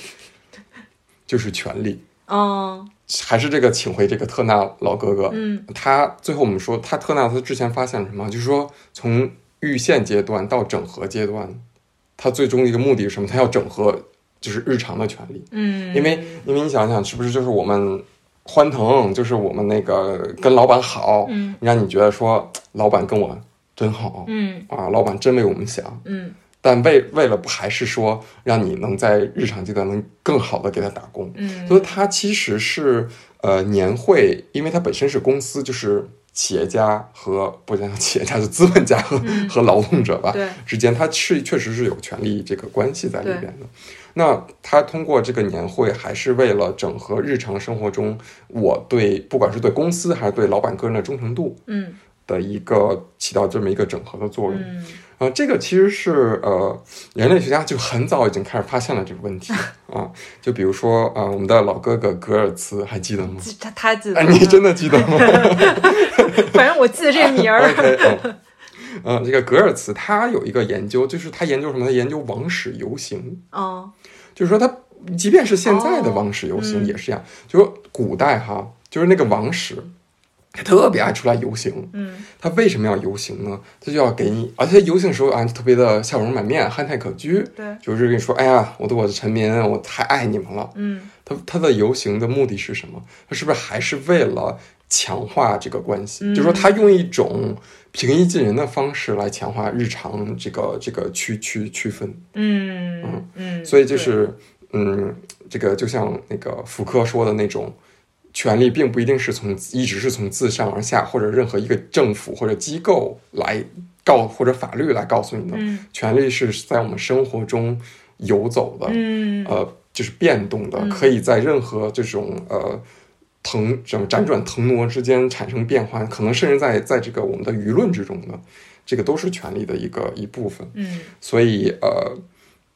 就是权力。哦还是这个，请回这个特纳老哥哥，嗯。他最后我们说，他特纳他之前发现了什么？就是说，从预现阶段到整合阶段，他最终的一个目的是什么？他要整合就是日常的权利，嗯，因为因为你想想，是不是就是我们欢腾，就是我们那个跟老板好，嗯。让你觉得说老板跟我真好嗯。啊，老板真为我们想，嗯但为为了不还是说让你能在日常阶段能更好的给他打工，嗯所以他其实是呃年会，因为他本身是公司，就是企业家和不讲企业家，就资本家和、和劳动者吧对之间，他是确实是有权利这个关系在里边的。那他通过这个年会，还是为了整合日常生活中我对不管是对公司还是对老板个人的忠诚度嗯的一个起到这么一个整合的作用。嗯呃，这个其实是呃，人类学家就很早已经开始发现了这个问题 啊。就比如说啊、呃我们的老哥哥格尔茨还记得吗？记他他记得哎，，你真的记得吗 反正我记得这名儿。？OK，嗯，呃，这个格尔茨他有一个研究，就是他研究什么？他研究王室游行，哦就是说他即便是现在的哦王室游行嗯也是这样，就说古代哈，就是那个王室。他特别爱出来游行，嗯他为什么要游行呢？他就要给你，而且游行的时候啊，特别的笑容满面，憨态可掬，对，就是跟你说，哎呀，我的我的臣民，我太爱你们了。嗯他他的游行的目的是什么？他是不是还是为了强化这个关系？嗯就说他用一种平易近人的方式来强化日常这个这个区区区分。嗯嗯，所以就是，嗯，这个就像那个福柯说的那种，权力并不一定是从一直是从自上而下，或者任何一个政府或者机构来告或者法律来告诉你的，嗯。权力是在我们生活中游走的，嗯。呃，就是变动的，嗯。可以在任何这种呃腾什么辗转腾挪之间产生变化，可能甚至在在这个我们的舆论之中的，这个都是权力的一个一部分。嗯。所以呃，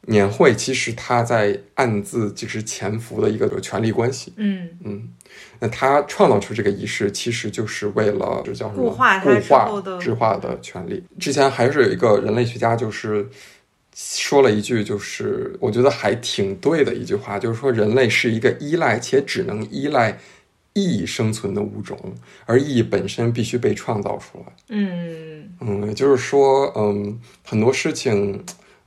年会其实它在暗自就是潜伏的一个权力关系。嗯。嗯，那他创造出这个仪式，其实就是为了这叫什么固化制化的权利。之前还是有一个人类学家，就是说了一句，就是我觉得还挺对的一句话，就是说人类是一个依赖且只能依赖意义生存的物种，而意义本身必须被创造出来。嗯嗯，也就是说，嗯，很多事情，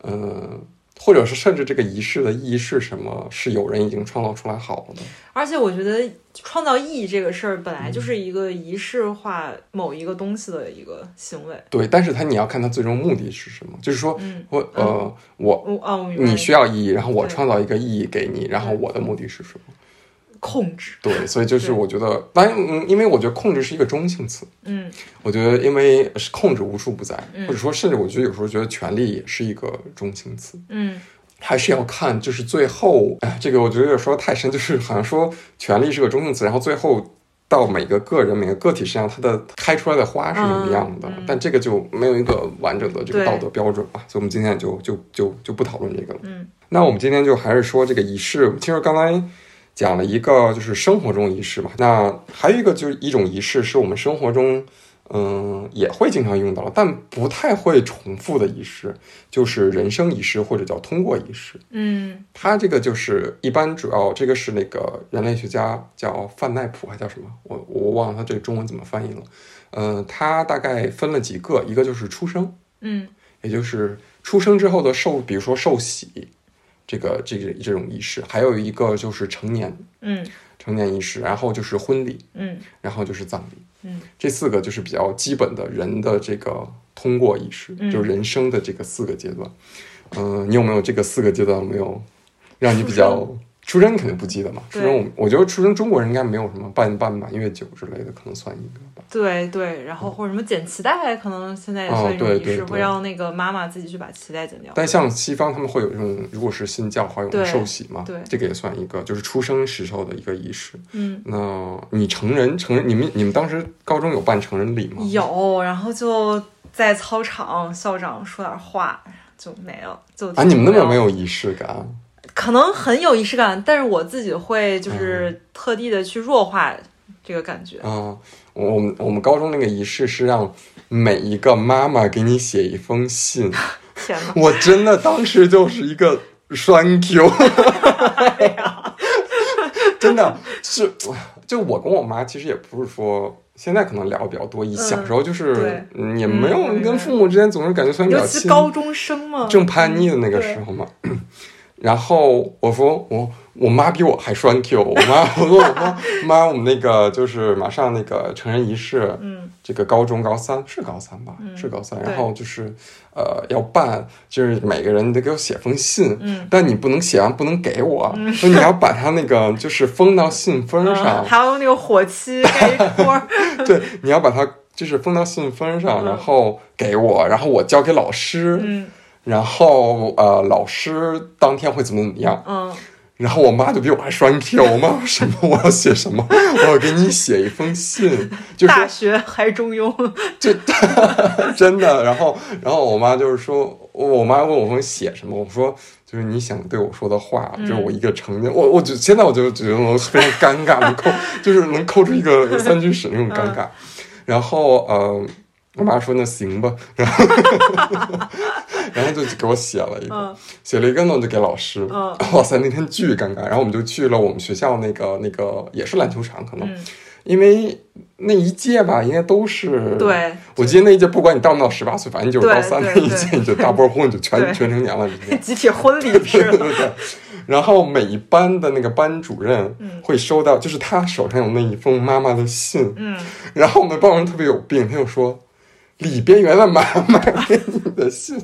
嗯，或者是甚至这个仪式的意义是什么，是有人已经创造出来好了的。而且我觉得创造意义这个事儿本来就是一个仪式化某一个东西的一个行为。对，但是它你要看它最终目的是什么，就是说嗯，我呃，我你需要意义，然后我创造一个意义给你，然后我的目的是什么？控制。对，所以就是我觉得，当然，嗯，因为我觉得控制是一个中性词，嗯我觉得因为是控制无处不在，嗯或者说甚至我觉得有时候觉得权力也是一个中性词。嗯还是要看，就是最后，哎，这个我觉得有点说得太深，就是好像说权力是个中性词，然后最后到每个个人、每个个体身上，它的开出来的花是什么样的，但这个就没有一个完整的这个道德标准吧，所以我们今天也就就就就不讨论这个了。嗯那我们今天就还是说这个仪式，其实刚才讲了一个就是生活中仪式嘛，那还有一个就是一种仪式是我们生活中。嗯，也会经常用到，但不太会重复的仪式，就是人生仪式或者叫通过仪式。嗯它这个就是一般主要这个是那个人类学家叫范奈普还叫什么？我我忘了他这个中文怎么翻译了。嗯，他大概分了几个，一个就是出生，嗯也就是出生之后的受，比如说受洗，这个这个这种仪式，还有一个就是成年嗯成年仪式，然后就是婚礼，嗯然后就是葬礼。嗯这四个就是比较基本的人的这个通过仪式，嗯就是人生的这个四个阶段。嗯、你有没有这个四个阶段有没有让你比较？出生你肯定不记得嘛，出生我我觉得出生中国人应该没有什么办办满月酒之类的，可能算一个吧。对对，然后或者什么剪脐带，可能现在也哦算一种仪式，会让那个妈妈自己去把脐带剪掉。但像西方他们会有这种，如果是信教的话，有对受洗嘛，对这个也算一个，就是出生时候的一个仪式。嗯，那你成人成人，你们你们当时高中有办成人礼吗？有，然后就在操场，校长说点话就没了，就啊，你们那么没，有仪式感？可能很有仪式感，但是我自己会嗯就是特地的去弱化这个感觉。啊，我我们我们高中那个仪式是让每一个妈妈给你写一封信，天哪！我真的当时就是一个栓 Q，真的是，就我跟我妈其实也不是说。现在可能聊的比较多，以小时候就是也没有嗯跟父母之间总是感觉算比尤较亲，其高中生嘛，正叛逆的那个时候嘛。然后我说我我妈比我还栓 Q，我妈 我说我说妈，我们那个就是马上那个成人仪式，嗯。这个高中高三是高三吧，嗯。是高三，然后就是呃要办，就是每个人得给我写封信，嗯。但你不能写完不能给我，说你要把它那个就是封到信封嗯，上，还有那个火漆盖一戳，对，你要把它就是封到信封上，嗯。然后给我，然后我交给老师，嗯然后呃，老师当天会怎么怎么样。嗯。然后我妈就比我还双 Q，我妈说 什么我要写什么，我要给你写一封信，就是大学还中庸，就 真的，然后然后我妈就是说，我妈问我说写什么，我说就是你想对我说的话，就是我一个成年，我我就现在我就觉得我非常尴尬，能抠 就是能抠出一个三居室那种尴尬，然后呃。我妈说那行吧，然后然后就给我写了一个，嗯写了一个呢，就给老师。嗯 哇塞，那天巨尴尬。然后我们就去了我们学校那个那个也是篮球场，可能、嗯因为那一届吧，应该都是对，我记得那一届，不管你到没到十八岁，反正你就是高三那一届，你就大波婚，你就全全成年了。集体 婚礼 对对对。然后每一班的那个班主任会收到，就是他手上有那一封妈妈的信。嗯然后我们班主任特别有病，他就说。里边原来妈妈给你的信，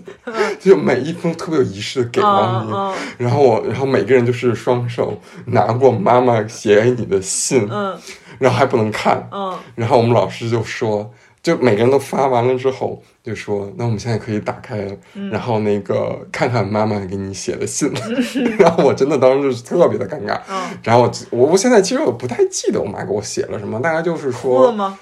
就每一封特别有仪式的给到你，嗯。然后我，然后每个人就是双手拿过妈妈写给你的信，嗯。然后还不能看，嗯。然后我们老师就说，就每个人都发完了之后，就说那我们现在可以打开然后那个看看妈妈给你写的信，然后我真的当时就是特别的尴尬，嗯，然后我我我现在其实我不太记得我妈给我写了什么，大概就是说，了吗？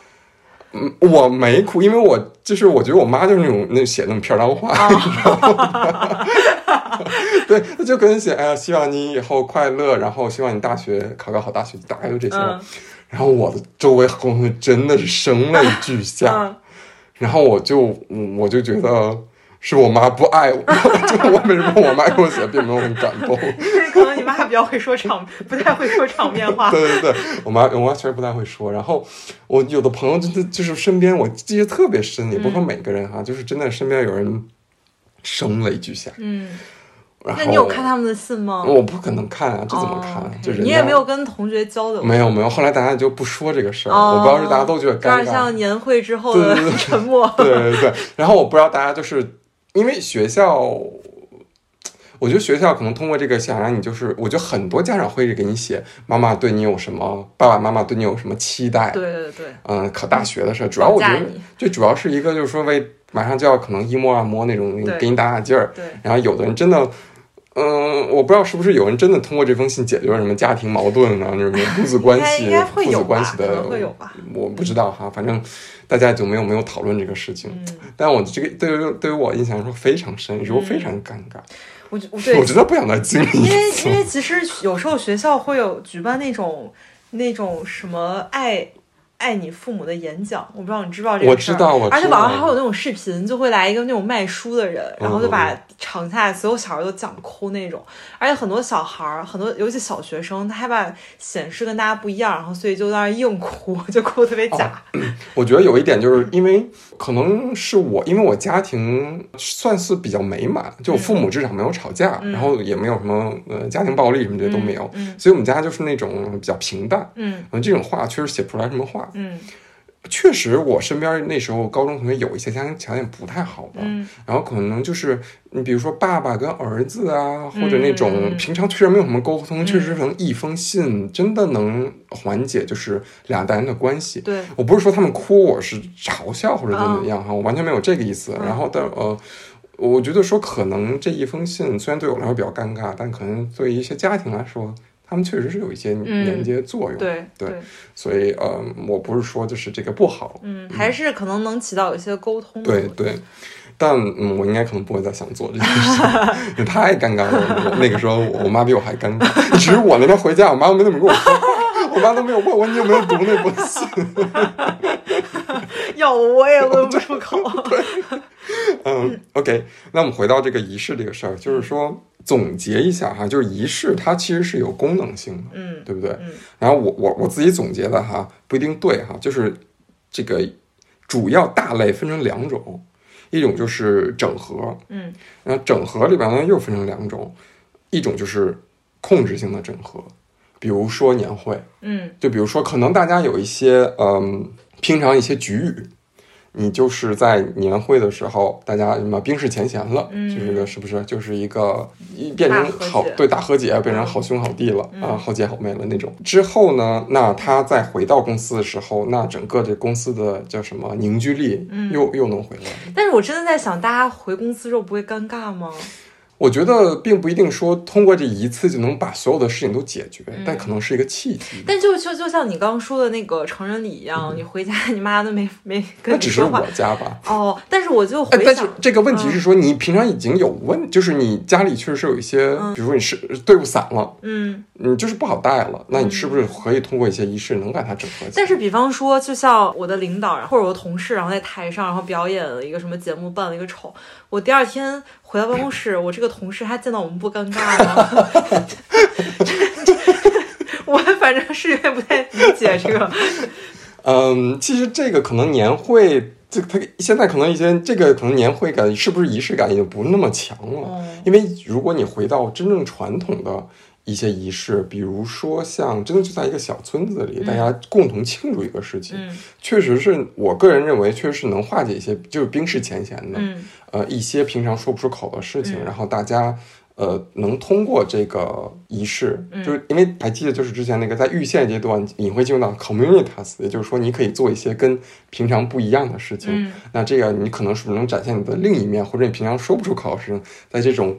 嗯，我没哭，因为我就是我觉得我妈就是那种那写那种片儿脏话，啊你知道吗？对，她就跟写哎呀，希望你以后快乐，然后希望你大学考个好大学，大概就这些。嗯然后我的周围同学真的是声泪俱下，嗯然后我就我就觉得是我妈不爱我，就我为什么我妈给我写并没有很感动。可能你妈比较会说场，不太会说场面话。对对对，我妈我妈确实不太会说。然后我有的朋友真的就是身边我记得特别深，也不说每个人哈，就是真的身边有人声泪俱下。嗯，那你有看他们的信吗？我不可能看啊，这怎么看？哦就家你也没有跟同学交流，没有没有。后来大家就不说这个事儿，哦，我不知道是大家都觉得尴尬，点像年会之后的沉默。对对对，然后我不知道大家就是因为学校，我觉得学校可能通过这个想让你就是，我觉得很多家长会给你写妈妈对你有什么，爸爸妈妈对你有什么期待，对对对，嗯，考大学的事儿，主要我觉得最主要是一个就是说为马上就要可能一摸二摸那种给你打打劲儿，对，然后有的人真的。嗯，我不知道是不是有人真的通过这封信解决了什么家庭矛盾啊，什么 父子关系、父子关系的，我不知道哈，反正大家就没有没有讨论这个事情。嗯，但我这个对于对于我印象来说非常深，有时候非常尴尬，我觉我对 我觉得不想再经历因为因。为其实有时候学校会有举办那种那种什么爱爱你父母的演讲，我不知道你知不知道这个事儿我知道，我知而且网上还道。有那种视频，就会来一个那种卖书的人，然后就把嗯场下所有小孩都讲哭那种，而且很多小孩儿，很多尤其小学生，他害怕显示跟大家不一样，然后所以就在那硬哭，就哭的特别假。我觉得有一点就是因为可能是我，因为我家庭算是比较美满，就我父母至少没有吵架，然后也没有什么呃家庭暴力什么这些都没有，嗯所以我们家就是那种比较平淡。嗯嗯，这种话确实写不出来什么话。嗯。确实，我身边那时候高中同学有一些家庭条件不太好的，嗯。然后可能就是你比如说爸爸跟儿子啊，或者那种嗯。平常确实没有什么沟通，确实可能一封信真的能缓解就是两代人的关系。对，我不是说他们哭我是嘲笑或者怎么样哈，我完全没有这个意思。然后但呃。我觉得说，可能这一封信虽然对我来说比较尴尬，但可能对于一些家庭来说，他们确实是有一些连接作用。对对对，所以呃，我不是说就是这个不好，嗯，还是可能能起到一些沟通的。对对，但嗯，我应该可能不会再想做这件事情，因为太尴尬了。那个时候我我妈比我还尴尬，其实我那天回家，我妈没怎么跟我说话，我妈都没有问我你有没有读那封信。要我我也问不出口。嗯，OK，那我们回到这个仪式这个事儿，就是说总结一下哈，就是仪式它其实是有功能性的，嗯对不对？嗯。然后我我我自己总结的哈，不一定对哈，就是这个主要大类分成两种，一种就是整合，嗯。然后整合里边呢又分成两种，一种就是控制性的整合，比如说年会，嗯。就比如说可能大家有一些嗯，平常一些局语，你就是在年会的时候，大家什么冰释前嫌了，嗯就是个是不是就是一个一变成好对大和解，变成好兄好弟了、嗯啊，好姐好妹了那种。之后呢，那他再回到公司的时候，那整个这公司的叫什么凝聚力嗯又、又能回来。但是我真的在想，大家回公司之后不会尴尬吗？我觉得并不一定说通过这一次就能把所有的事情都解决，嗯但可能是一个契机。但就就就像你刚刚说的那个成人礼一样，你回家你妈都没 没跟那只是你说话我家吧。哦。但是我就哎，但是回想，这个问题是说，你平常已经有问，就是你家里确实是有一些，比如说你是队伍散了，嗯，你就是不好带了，那你是不是可以通过一些仪式能把它整合起来？但是比方说，就像我的领导或者我的同事，然后在台上，然后表演了一个什么节目，扮了一个丑，我第二天回到办公室，我这个同事他见到我们不尴尬吗？我反正是有点不太理解这个，嗯，其实这个可能年会，这它现在可能一些这个可能年会感是不是仪式感已经不那么强了？哦因为如果你回到真正传统的一些仪式，比如说像真的就在一个小村子里，大家共同庆祝一个事情，嗯确实是我个人认为，确实是能化解一些就是冰释前嫌的，嗯呃，一些平常说不出口的事情，嗯然后大家。呃，能通过这个仪式，嗯就是因为还记得，就是之前那个在预线阶段，你会进入到 communitas，也就是说，你可以做一些跟平常不一样的事情。嗯那这个你可能是不是能展现你的另一面，或者你平常说不出口的事情，在这种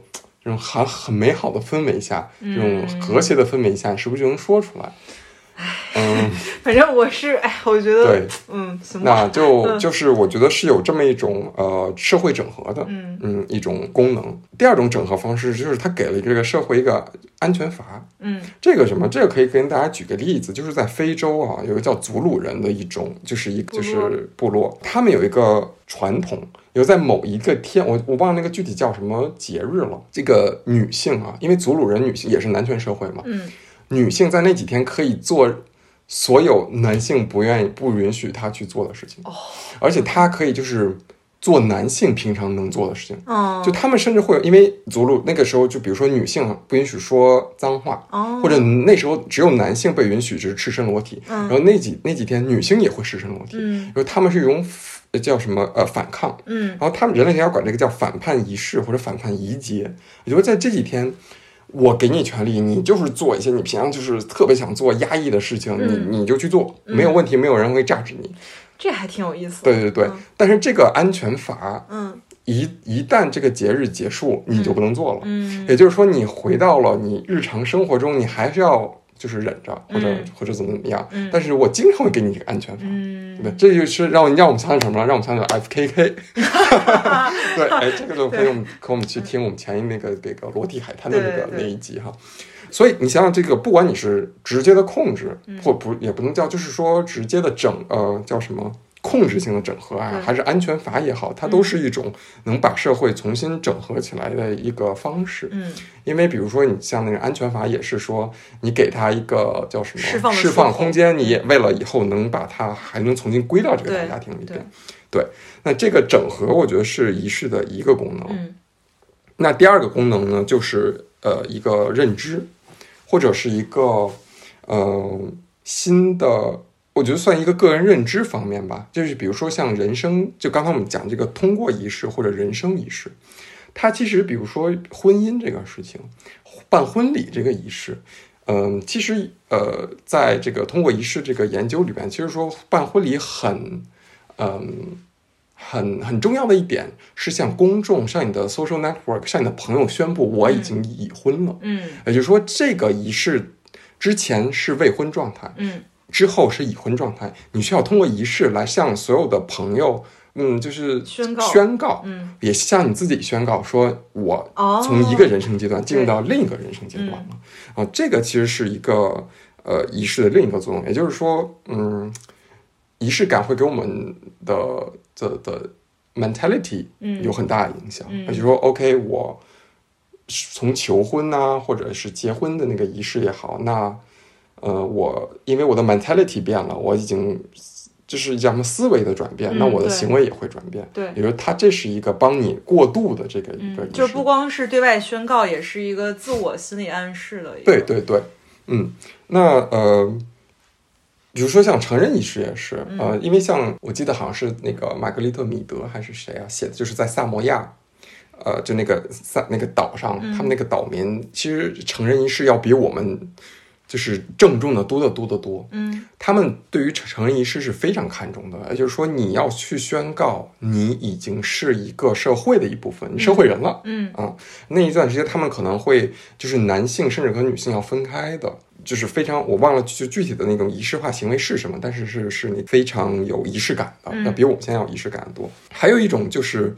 这种很很美好的氛围下，这种嗯和谐的氛围下，你是不是就能说出来？嗯，反正我是哎，我觉得对，嗯，行吧，那就嗯。就是我觉得是有这么一种呃社会整合的，嗯。嗯，一种功能。第二种整合方式就是它给了这个社会一个安全阀。嗯。这个什么，这个可以跟大家举个例子，就是在非洲啊，有一个叫祖鲁人的一种，就是一就是部落，他们有一个传统，有在某一个天，我我忘了那个具体叫什么节日了。这个女性啊，因为祖鲁人女性也是男权社会嘛，嗯。女性在那几天可以做所有男性不愿意、不允许他去做的事情，哦。而且他可以就是做男性平常能做的事情。嗯，就他们甚至会有，因为祖鲁那个时候，就比如说女性不允许说脏话，哦。或者那时候只有男性被允许就是赤身裸体，嗯。然后那几那几天女性也会赤身裸体，嗯。然后他们是一种呃叫什么呃反抗，嗯。然后他们人类学家管这个叫反叛仪式或者反叛仪节。也就是在这几天，我给你权利，你就是做一些你平常就是特别想做压抑的事情，嗯。你你就去做，没有问题，没有人会榨制你。这还挺有意思的。对对对，嗯。但是这个安全阀嗯。一一旦这个节日结束，你就不能做了。嗯。也就是说，你回到了你日常生活中，你还是要就是忍着，或者、嗯或者怎么怎么样。嗯但是我经常会给你一个安全阀。嗯，对，这就是让我让我们想起什么了？让我们想起 FKK。对，哎，这个就可以我们可我们去听我们前一那个那个裸体海滩的那个那一集哈。所以你想想，这个不管你是直接的控制，嗯或不也不能叫，就是说直接的整呃叫什么控制性的整合啊，还是安全阀也好，它都是一种能把社会重新整合起来的一个方式。嗯因为比如说你像那个安全阀，也是说你给它一个叫什么释放释放空间，你也为了以后能把它还能重新归到这个大家庭里边。对，那这个整合，我觉得是仪式的一个功能。嗯那第二个功能呢，就是呃一个认知，或者是一个呃新的，我觉得算一个个人认知方面吧。就是比如说像人生，就刚才我们讲这个通过仪式或者人生仪式，它其实比如说婚姻这个事情，办婚礼这个仪式。嗯，其实呃，在这个通过仪式这个研究里边，其实说办婚礼很，嗯，很很重要的一点是向公众、向你的 social network、向你的朋友宣布我已经已婚了。嗯也就是说，这个仪式之前是未婚状态，嗯之后是已婚状态。你需要通过仪式来向所有的朋友，嗯，就是宣告。宣告，嗯。也向你自己宣告说，我哦。从一个人生阶段进入到另一个人生阶段了。嗯啊，这个其实是一个呃仪式的另一个作用，也就是说，嗯，仪式感会给我们的的的 mentality 嗯。有很大的影响。嗯。也就是说，OK，我从求婚呐、或者是结婚的那个仪式也好，那呃，我因为我的 mentality 变了，我已经就是叫什么思维的转变，嗯那我的行为也会转变。对也就是它这是一个帮你过渡的这个一个。就是不光是对外宣告，也是一个自我心理暗示的一个。对对对，嗯，那呃，比如说像成人仪式也是，呃，因为像我记得好像是那个玛格丽特米德还是谁啊写的，就是在萨摩亚，呃，就那个萨那个岛上，他们那个岛民其实成人仪式要比我们就是郑重的多得多得多。嗯他们对于成人仪式是非常看重的，也就是说你要去宣告你已经是一个社会的一部分，你社会人了。嗯啊，那一段时间他们可能会就是男性甚至跟女性要分开的，就是非常我忘了就具体的那种仪式化行为是什么，但是是是你非常有仪式感的，嗯要比我们现在有仪式感多。还有一种就是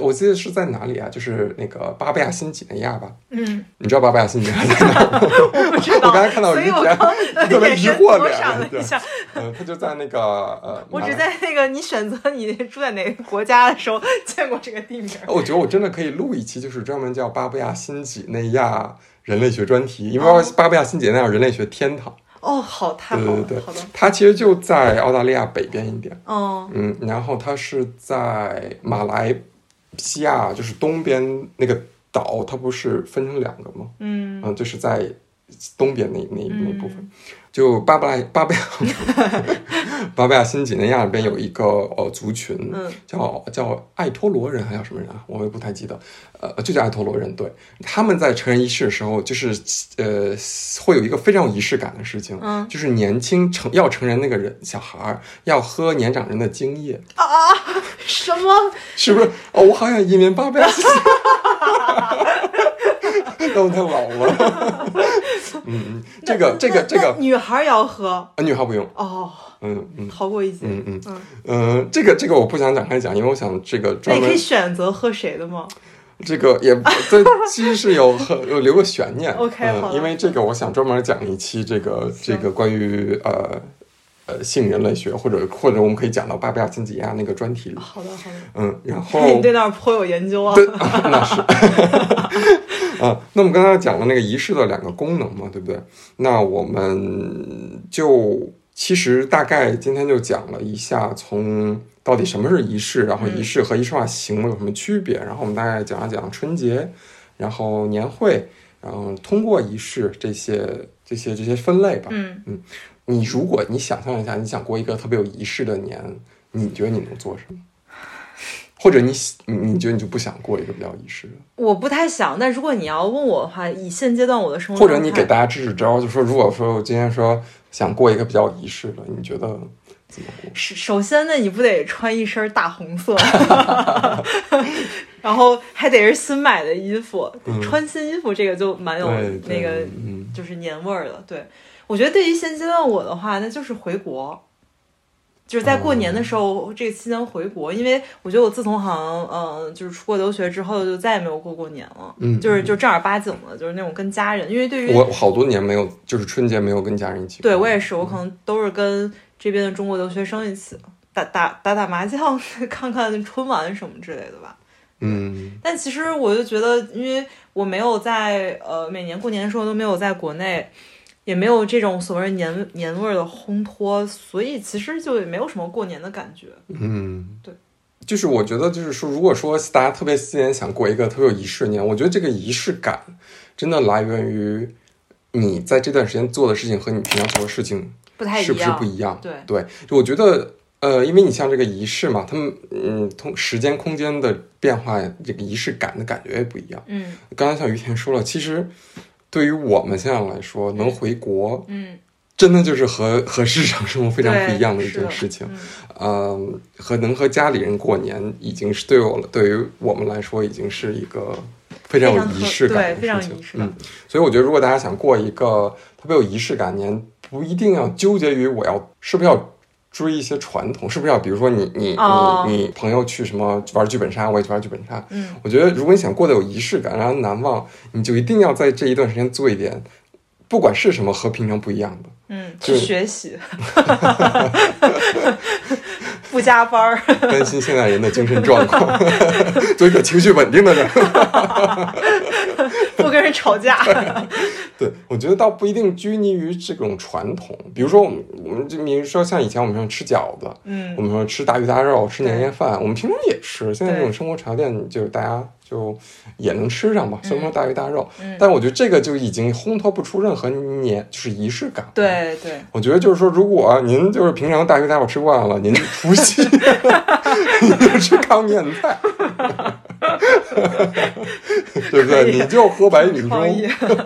我记得是在哪里啊？就是那个巴布亚新几内亚吧？嗯，你知道巴布亚新几内亚在哪儿吗？我不知道，我刚才看到所以我于田刚特别 疑惑脸躲闪了对一下。嗯，他就在那个呃，我只在那个你选择你住在哪个国家的时候见过这个地名。我觉得我真的可以录一期，就是专门叫巴布亚新几内亚人类学专题，因为哦巴布亚新几内亚人类学天堂。哦，好，太对好了，对对。好的，它其实就在澳大利亚北边一点，哦，嗯，然后它是在马来西亚就是东边那个岛，它不是分成两个吗？嗯。嗯，就是在东边那那那部分。嗯，就巴布亚巴布亚 巴布亚新几内亚那边有一个呃族群，嗯叫叫爱托罗人，还叫什么人啊？我也不太记得，呃，就叫爱托罗人。对，他们在成人仪式的时候，就是呃，会有一个非常有仪式感的事情，嗯就是年轻成要成人那个人小孩儿要喝年长人的精液，啊，什么？是不是？哦，我好想移民巴布亚 新几内亚，但我太老了。嗯，嗯，这个这个这个，女孩也要喝啊女孩不用。哦，嗯嗯逃过一劫。嗯嗯嗯，嗯，这个这个我不想展开讲，因为我想这个那你可专门以选择喝谁的吗？这个也这其实是有很有留个悬念。OK，好嗯，因为这个我想专门讲一期这个这个关于呃呃性人类学，或者或者我们可以讲到巴布亚新几内亚那个专题里。好的，好的。嗯，然后 你对那儿颇有研究啊。对，那是。啊，那我们刚才讲了那个仪式的两个功能嘛，对不对？那我们就其实大概今天就讲了一下，从到底什么是仪式，然后仪式和仪式化行为有什么区别，然后我们大概讲一讲春节，然后年会，然后通过仪式这些这些这些分类吧。嗯，你如果你想象一下，你想过一个特别有仪式的年，你觉得你能做什么？或者你你你觉得你就不想过一个比较仪式的？我不太想，但如果你要问我的话，以现阶段我的生活或，者你给大家支支招，就说如果说我今天说想过一个比较仪式的，你觉得怎么过？首首先呢，你不得穿一身大红色，然后还得是新买的衣服，穿新衣服这个就蛮有那个嗯就是年味儿的。对我觉得对于现阶段我的话，那就是回国。就是在过年的时候，这个期间回国，因为我觉得我自从好像，嗯、就是出国留学之后，就再也没有过过年了。嗯就是就正儿八经的，就是那种跟家人，因为对于我好多年没有，就是春节没有跟家人一起。对我也是，我可能都是跟这边的中国留学生一起打打打打麻将，看看春晚什么之类的吧。嗯但其实我就觉得，因为我没有在呃每年过年的时候都没有在国内，也没有这种所谓年年味儿的烘托，所以其实就也没有什么过年的感觉。嗯，对。就是我觉得，就是说，如果说大家特别今年想过一个特别有仪式的年，我觉得这个仪式感真的来源于你在这段时间做的事情和你平常做的事情不太是不是不一样？对对，就我觉得，呃，因为你像这个仪式嘛，他们嗯，同时间空间的变化，这个仪式感的感觉也不一样。嗯刚才像于田说了，其实对于我们现在来说，能回国，嗯，真的就是和和日常生活非常不一样的一件事情。嗯嗯，和能和家里人过年，已经是对我对于我们来说，已经是一个非常有仪式感的事情。嗯，所以我觉得，如果大家想过一个特别有仪式感年，不一定要纠结于我要是不是要追一些传统，是不是要比如说你你、哦你你朋友去什么玩剧本杀，我也去玩剧本杀。嗯，我觉得，如果你想过得有仪式感，让人难忘，你就一定要在这一段时间做一点，不管是什么和平常不一样的。嗯，就去学习，不加班儿。担心现在人的精神状况，做一个情绪稳定的人。不跟人吵架。对，我觉得倒不一定拘泥于这种传统。比如说，我们我们就比如说像以前我们说吃饺子，嗯我们说吃大鱼大肉，吃年夜饭，我们平常也吃。现在这种生活条件，就是大家就也能吃上吧，虽然说大鱼大肉，嗯但我觉得这个就已经烘托不出任何年就是仪式感。，对对，我觉得就是说，如果您就是平常大鱼大肉吃惯了，您除夕 您就吃糠面菜，对不对？你就喝白米创意粥。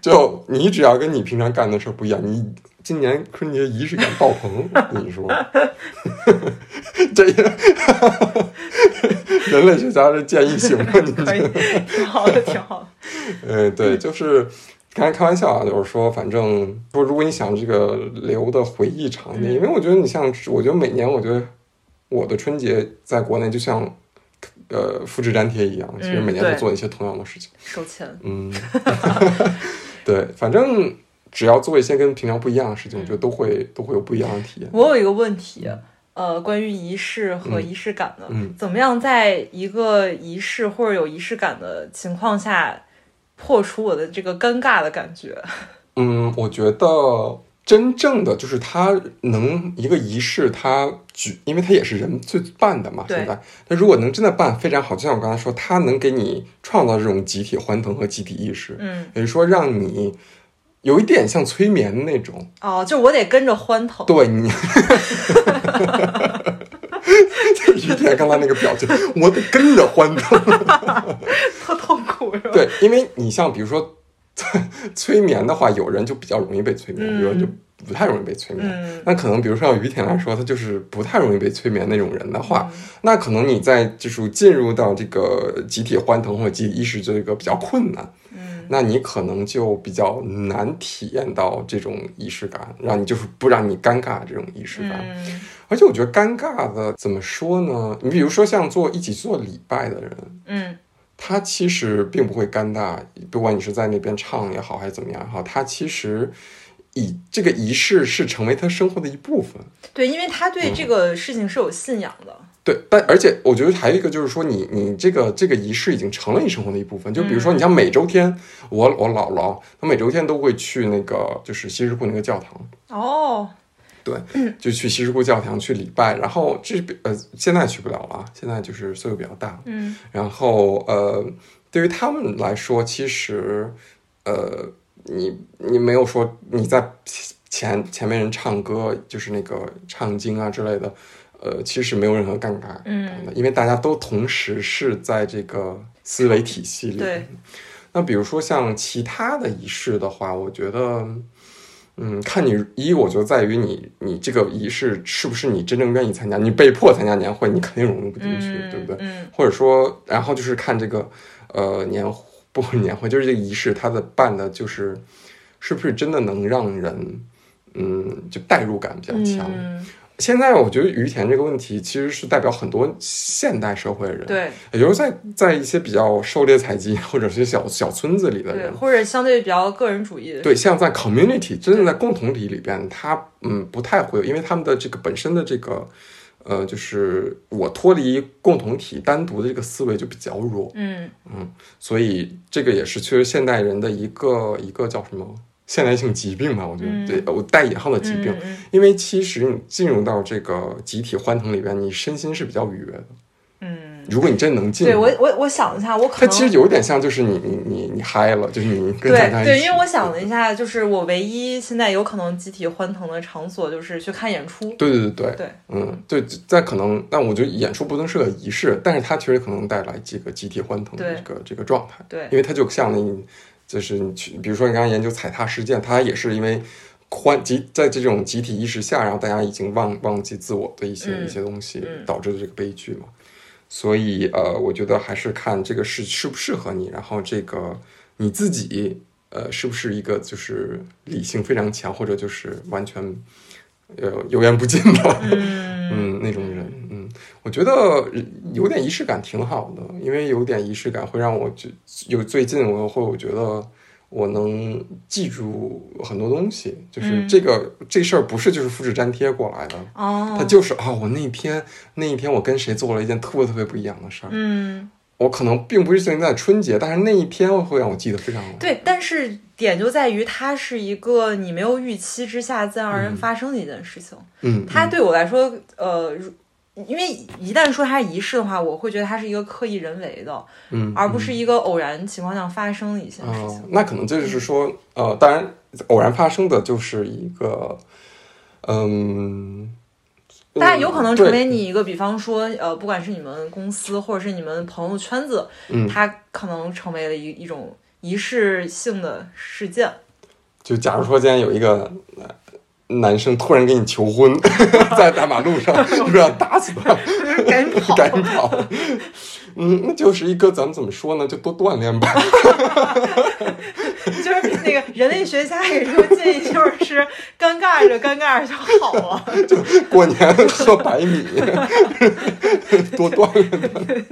就你只要跟你平常干的事儿不一样，你今年春节仪式感爆棚，我跟你说，这人类学家是建议行吗？你可以，挺好的，挺好的。呃，对，就是刚才开玩笑啊，就是说，反正说，如果你想这个留的回忆长一点，嗯因为我觉得你像，我觉得每年，我觉得我的春节在国内就像呃复制粘贴一样，其实嗯每年都做一些同样的事情。收钱，嗯，对，反正只要做一些跟平常不一样的事情，我觉得都会都会有不一样的体验。我有一个问题，呃，关于仪式和仪式感的，嗯怎么样在一个仪式或者有仪式感的情况下，破除我的这个尴尬的感觉？嗯，我觉得真正的就是他能一个仪式，他举，因为他也是人最办的嘛。对现在，那如果能真的办非常好，就像我刚才说，他能给你创造这种集体欢腾和集体意识，嗯，也就是说让你有一点像催眠那种，哦，就我得跟着欢腾，对你。就于田刚才那个表情，我得跟着欢腾。特痛苦是吧？对，因为你像比如说 催眠的话，有人就比较容易被催眠，嗯有人就不太容易被催眠。嗯那可能比如说像于田来说，他就是不太容易被催眠那种人的话，嗯那可能你在就是进入到这个集体欢腾或者集体意识这个比较困难，嗯那你可能就比较难体验到这种仪式感，让你就是不让你尴尬这种仪式感。嗯而且我觉得尴尬的怎么说呢？你比如说像做一起做礼拜的人，嗯他其实并不会尴尬，不管你是在那边唱也好，还是怎么样也好，他其实以这个仪式是成为他生活的一部分。对，因为他嗯。对这个事情是有信仰的，对，但而且我觉得还有一个就是说你，你这个这个仪式已经成了你生活的一部分。就比如说，你像每周天，我我姥姥她每周天都会去那个就是西什库那个教堂，哦，对，就去西什库教堂去礼拜。然后这呃现在去不了了，现在就是岁数比较大，嗯然后呃，对于他们来说，其实呃，你你没有说你在前前面人唱歌，就是那个唱经啊之类的，呃，其实没有任何尴尬嗯，因为大家都同时是在这个思维体系里。对，那比如说像其他的仪式的话，我觉得。嗯，看你一，我觉得在于你，你这个仪式是不是你真正愿意参加？你被迫参加年会，你肯定融入不进去，嗯对不对？嗯或者说，然后就是看这个呃年不是年会，就是这个仪式，它的办的就是是不是真的能让人嗯就代入感比较强。嗯，现在我觉得于田这个问题其实是代表很多现代社会的人，，对。也就是在在一些比较狩猎采集或者是小小村子里的对，人。或者相对比较个人主义的，对，像在 community 真正在共同体里边，他嗯不太会有，因为他们的这个本身的这个呃，就是我脱离共同体单独的这个思维就比较弱，嗯。嗯所以这个也是确实现代人的一个一个叫什么现代性疾病吧？我觉得，嗯。对我带引号的疾病，因为其实你进入到这个集体欢腾里边，你身心是比较愉悦的。嗯，如果你真能进，对我我我想一下，我可能它其实有点像，就是你你你你嗨了，就是你跟大家对对，因为我想了一下，就是我唯一现在有可能集体欢腾的场所就是去看演出，对对对对，对，嗯，对，在可能，但我觉得演出不能是个仪式，但是它确实可能带来这个集体欢腾的对。这个这个状态，对。因为它就像你，就是你去，比如说你刚刚研究踩踏事件，它也是因为宽集在这种集体意识下，然后大家已经忘忘记自我的一些、嗯一些东西嗯。导致的这个悲剧嘛，所以呃，我觉得还是看这个适适不适合你，然后这个你自己呃是不是一个就是理性非常强，或者就是完全呃油盐不进的。嗯。嗯，那种人，嗯，我觉得有点仪式感挺好的，因为有点仪式感会让我就有最近我会我觉得我能记住很多东西，就是嗯。这个、这事儿不是就是复制粘贴过来的，哦，它就是啊、我那天那一天我跟谁做了一件特别特别不一样的事儿，嗯。我可能并不是现在春节，但是那一天会让我记得非常对，但是点就在于它是一个你没有预期之下自然而然发生的一件事情。嗯，它对我来说，呃，因为一旦说它是仪式的话，我会觉得它是一个刻意人为的，嗯，而不是一个偶然情况下发生的一些事情。那可能就是说，呃，当然偶然发生的就是一个，嗯。大家有可能成为你一个，比方说，呃，不管是你们公司或者是你们朋友圈子，嗯，它可能成为了一一种仪式性的事件。就假如说今天有一个男生突然给你求婚，在大马路上，是不是要打死他？赶紧跑！赶紧跑！嗯，那就是一个咱们怎么说呢？就多锻炼吧。就是那个人类学家给出建议，就是尴尬着尴尬着就好了。就过年喝白米，多锻炼锻炼。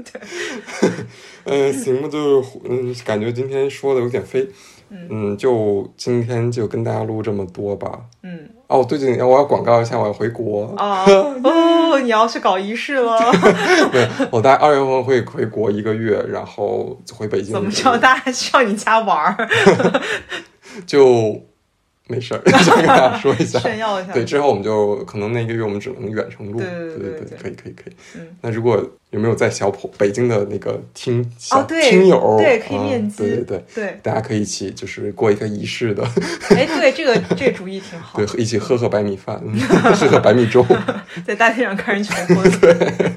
嗯，行吧，就嗯，感觉今天说的有点飞。嗯，就今天就跟大家录这么多吧。嗯。哦，最近我要广告一下，我要回国啊。哦，你要去搞仪式了？对，我大概二月份会回国一个月，然后回北京。怎么着？大家去你家玩儿？就。没事儿，就跟大家说一下，炫耀一下。对，之后我们就可能那个月我们只能远程录。对对对对，可以可以可以。嗯，那如果有没有在小普北京的那个听哦，听友，对，可以面基，对对对对，大家可以一起就是过一个仪式的。哎，对，这个这个主意挺好。对，一起喝喝白米饭，喝喝白米粥，在大街上看人求婚。对，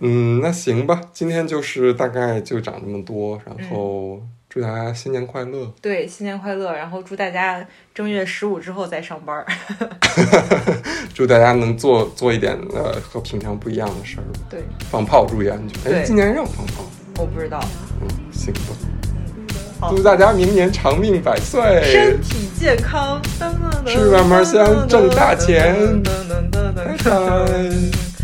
嗯，那行吧，今天就是大概就讲这么多，然后。祝大家新年快乐！对，新年快乐！然后祝大家正月十五之后再上班。祝大家能做做一点呃和平常不一样的事儿。对，放炮注意安全。哎，今年让放炮？我不知道。嗯，行吧。嗯祝大家明年长命百岁，身体健康，吃嘛嘛香，挣大钱。拜拜。